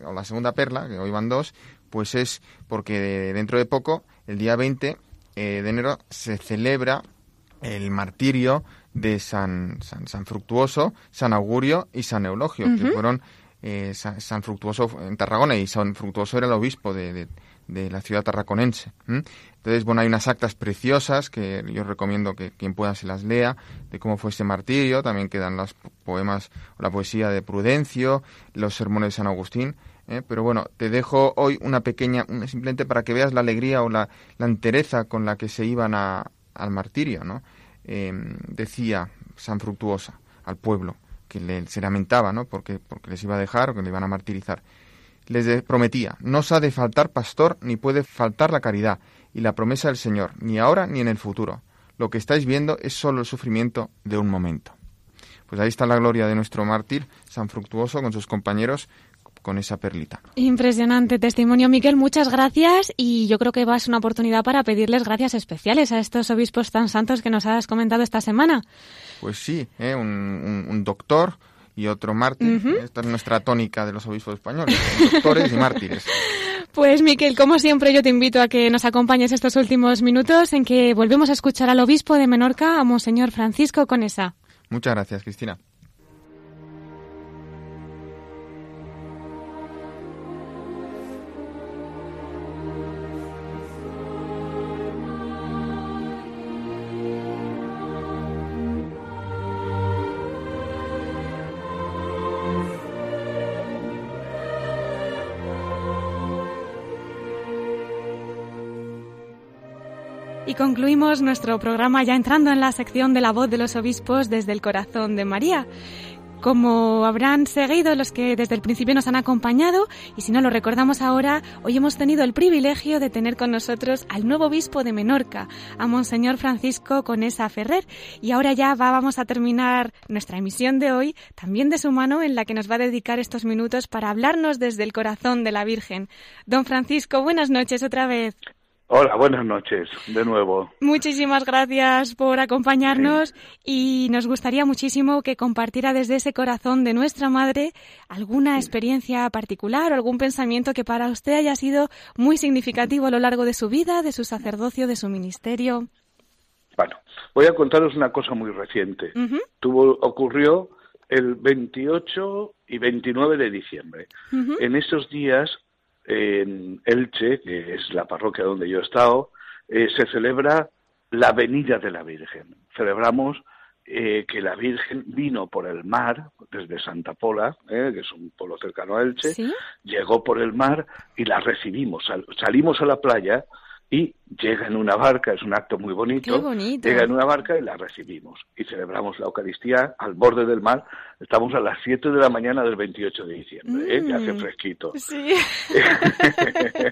o la segunda perla, que hoy van dos, pues es porque dentro de poco, el día 20 eh, de enero, se celebra el martirio de San, San, San Fructuoso, San Augurio y San Eulogio, que fueron eh, San, San Fructuoso en Tarragona y San Fructuoso era el obispo de, de- de la ciudad tarraconense. Entonces, bueno, hay unas actas preciosas que yo recomiendo que quien pueda se las lea, de cómo fue este martirio, también quedan los po- poemas o la poesía de Prudencio, los sermones de San Agustín, ¿eh? pero bueno, te dejo hoy una pequeña, simplemente para que veas la alegría o la, la entereza con la que se iban a- al martirio, ¿no? Eh, decía San Fructuosa al pueblo, que le- se lamentaba, ¿no? Porque, porque les iba a dejar o que le iban a martirizar. Les prometía, no os ha de faltar pastor ni puede faltar la caridad y la promesa del Señor, ni ahora ni en el futuro. Lo que estáis viendo es solo el sufrimiento de un momento. Pues ahí está la gloria de nuestro mártir, San Fructuoso, con sus compañeros, con esa perlita. Impresionante testimonio, Miquel. Muchas gracias y yo creo que va a ser una oportunidad para pedirles gracias especiales a estos obispos tan santos que nos has comentado esta semana. Pues sí, ¿eh? un, un- un doctor y otro mártir. Esta es nuestra tónica de los obispos españoles, doctores y mártires. Pues Miquel, como siempre yo te invito a que nos acompañes estos últimos minutos en que volvemos a escuchar al obispo de Menorca, a Monseñor Francisco Conesa. Muchas gracias, Cristina. Concluimos nuestro programa ya entrando en la sección de la voz de los obispos desde el corazón de María. Como habrán seguido los que desde el principio nos han acompañado, y si no lo recordamos ahora, hoy hemos tenido el privilegio de tener con nosotros al nuevo obispo de Menorca, a Monseñor Francisco Conesa Ferrer. Y ahora ya va- vamos a terminar nuestra emisión de hoy, también de su mano, en la que nos va a dedicar estos minutos para hablarnos desde el corazón de la Virgen. Don Francisco, buenas noches otra vez. Hola, buenas noches, de nuevo. Muchísimas gracias por acompañarnos y nos gustaría muchísimo que compartiera desde ese corazón de nuestra madre alguna experiencia particular o algún pensamiento que para usted haya sido muy significativo a lo largo de su vida, de su sacerdocio, de su ministerio. Bueno, voy a contaros una cosa muy reciente. Tuvo, ocurrió el 28 y 29 de diciembre. En estos días, en Elche, que es la parroquia donde yo he estado, eh, se celebra la venida de la Virgen. Celebramos eh, que la Virgen vino por el mar, desde Santa Pola, eh, que es un pueblo cercano a Elche, ¿Sí? llegó por el mar y la recibimos. Sal- salimos a la playa y llega en una barca, es un acto muy bonito, bonito. llega en una barca y la recibimos. Y celebramos la Eucaristía al borde del mar. Estamos a las 7 de la mañana del 28 de diciembre, ¿eh? que hace Mm. fresquito. Sí.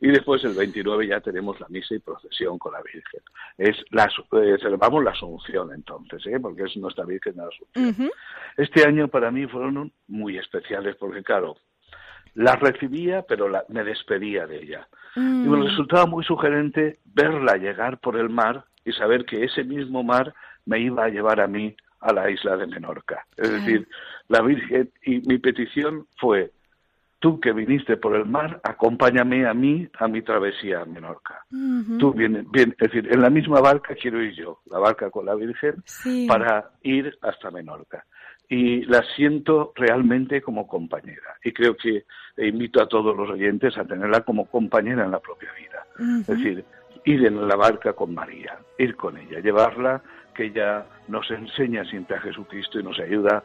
y después el 29 ya tenemos la misa y procesión con la Virgen. Es la, eh, celebramos la Asunción entonces, ¿eh? porque es nuestra Virgen de la Asunción. Este año para mí fueron muy especiales porque, claro, la recibía, pero la- me despedía de ella. Y me Mm. resultaba muy sugerente verla llegar por el mar y saber que ese mismo mar me iba a llevar a mí a la isla de Menorca. Es Claro. decir, la Virgen, y mi petición fue, tú que viniste por el mar, acompáñame a mí a mi travesía a Menorca. Tú vienes, bien, es decir, en la misma barca quiero ir yo, la barca con la Virgen, Sí. para ir hasta Menorca. Y la siento realmente como compañera. Y creo que invito a todos los oyentes a tenerla como compañera en la propia vida. Es decir, ir en la barca con María, ir con ella, llevarla, que ella nos enseña siempre a Jesucristo y nos ayuda.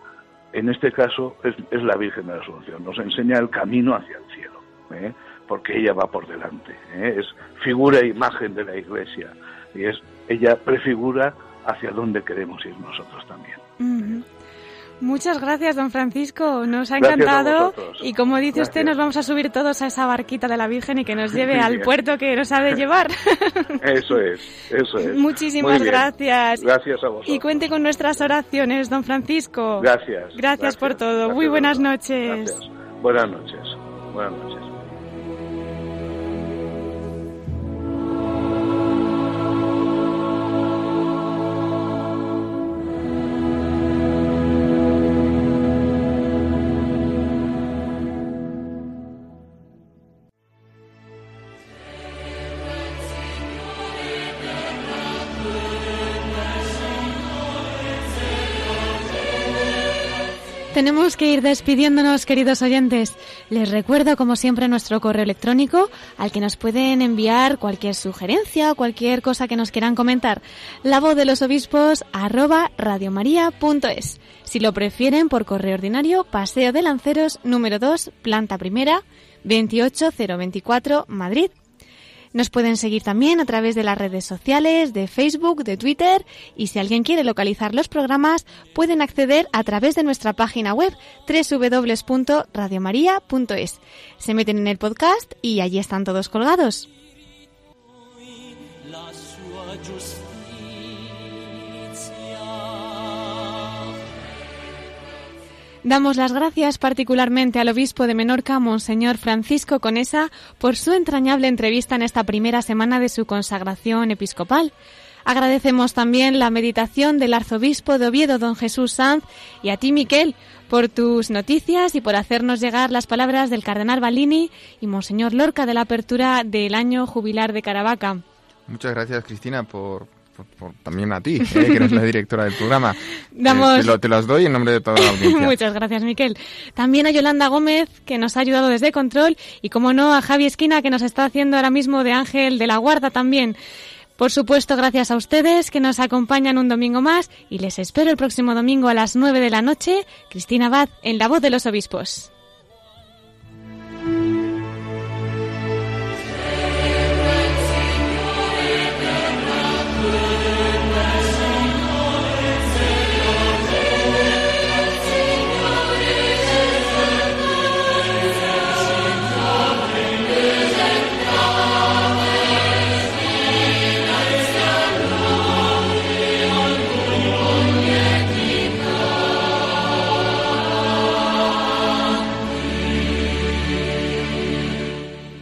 En este caso es, es la Virgen de la Asunción, nos enseña el camino hacia el cielo, ¿eh? porque ella va por delante, ¿eh? es figura e imagen de la Iglesia y es ella prefigura hacia dónde queremos ir nosotros también. Muchas gracias, don Francisco. Nos ha encantado. Y como dice usted, nos vamos a subir todos a esa barquita de la Virgen y que nos lleve al puerto que nos ha de llevar. Eso es, eso es. Muchísimas gracias. Gracias a vosotros. Y cuente con nuestras oraciones, don Francisco. Gracias. Gracias, por todo. gracias Muy buenas noches. Buenas noches. Buenas noches. Tenemos que ir despidiéndonos, queridos oyentes. Les recuerdo, como siempre, nuestro correo electrónico al que nos pueden enviar cualquier sugerencia o cualquier cosa que nos quieran comentar. La voz de los obispos arroba radiomaria.es. Si lo prefieren, por correo ordinario, Paseo de Lanceros, número 2, planta primera, 28024, Madrid. Nos pueden seguir también a través de las redes sociales, de Facebook, de Twitter y si alguien quiere localizar los programas pueden acceder a través de nuestra página web www.radiomaria.es. Se meten en el podcast y allí están todos colgados. Damos las gracias particularmente al obispo de Menorca, Monseñor Francisco Conesa, por su entrañable entrevista en esta primera semana de su consagración episcopal. Agradecemos también la meditación del arzobispo de Oviedo, don Jesús Sanz, y a ti, Miquel, por tus noticias y por hacernos llegar las palabras del cardenal Balini y Monseñor Lorca de la apertura del año jubilar de Caravaca. Muchas gracias, Cristina, por, por- por- también a ti, eh, que eres la directora del programa. Damos- Eh, te, lo- te las doy en nombre de toda la audiencia. Muchas gracias, Miquel. También a Yolanda Gómez, que nos ha ayudado desde control, y como no, a Javi Esquina, que nos está haciendo ahora mismo de ángel de la guarda también. Por supuesto, gracias a ustedes que nos acompañan un domingo más y les espero el próximo domingo a las 9 de la noche. Cristina Abad en La Voz de los Obispos.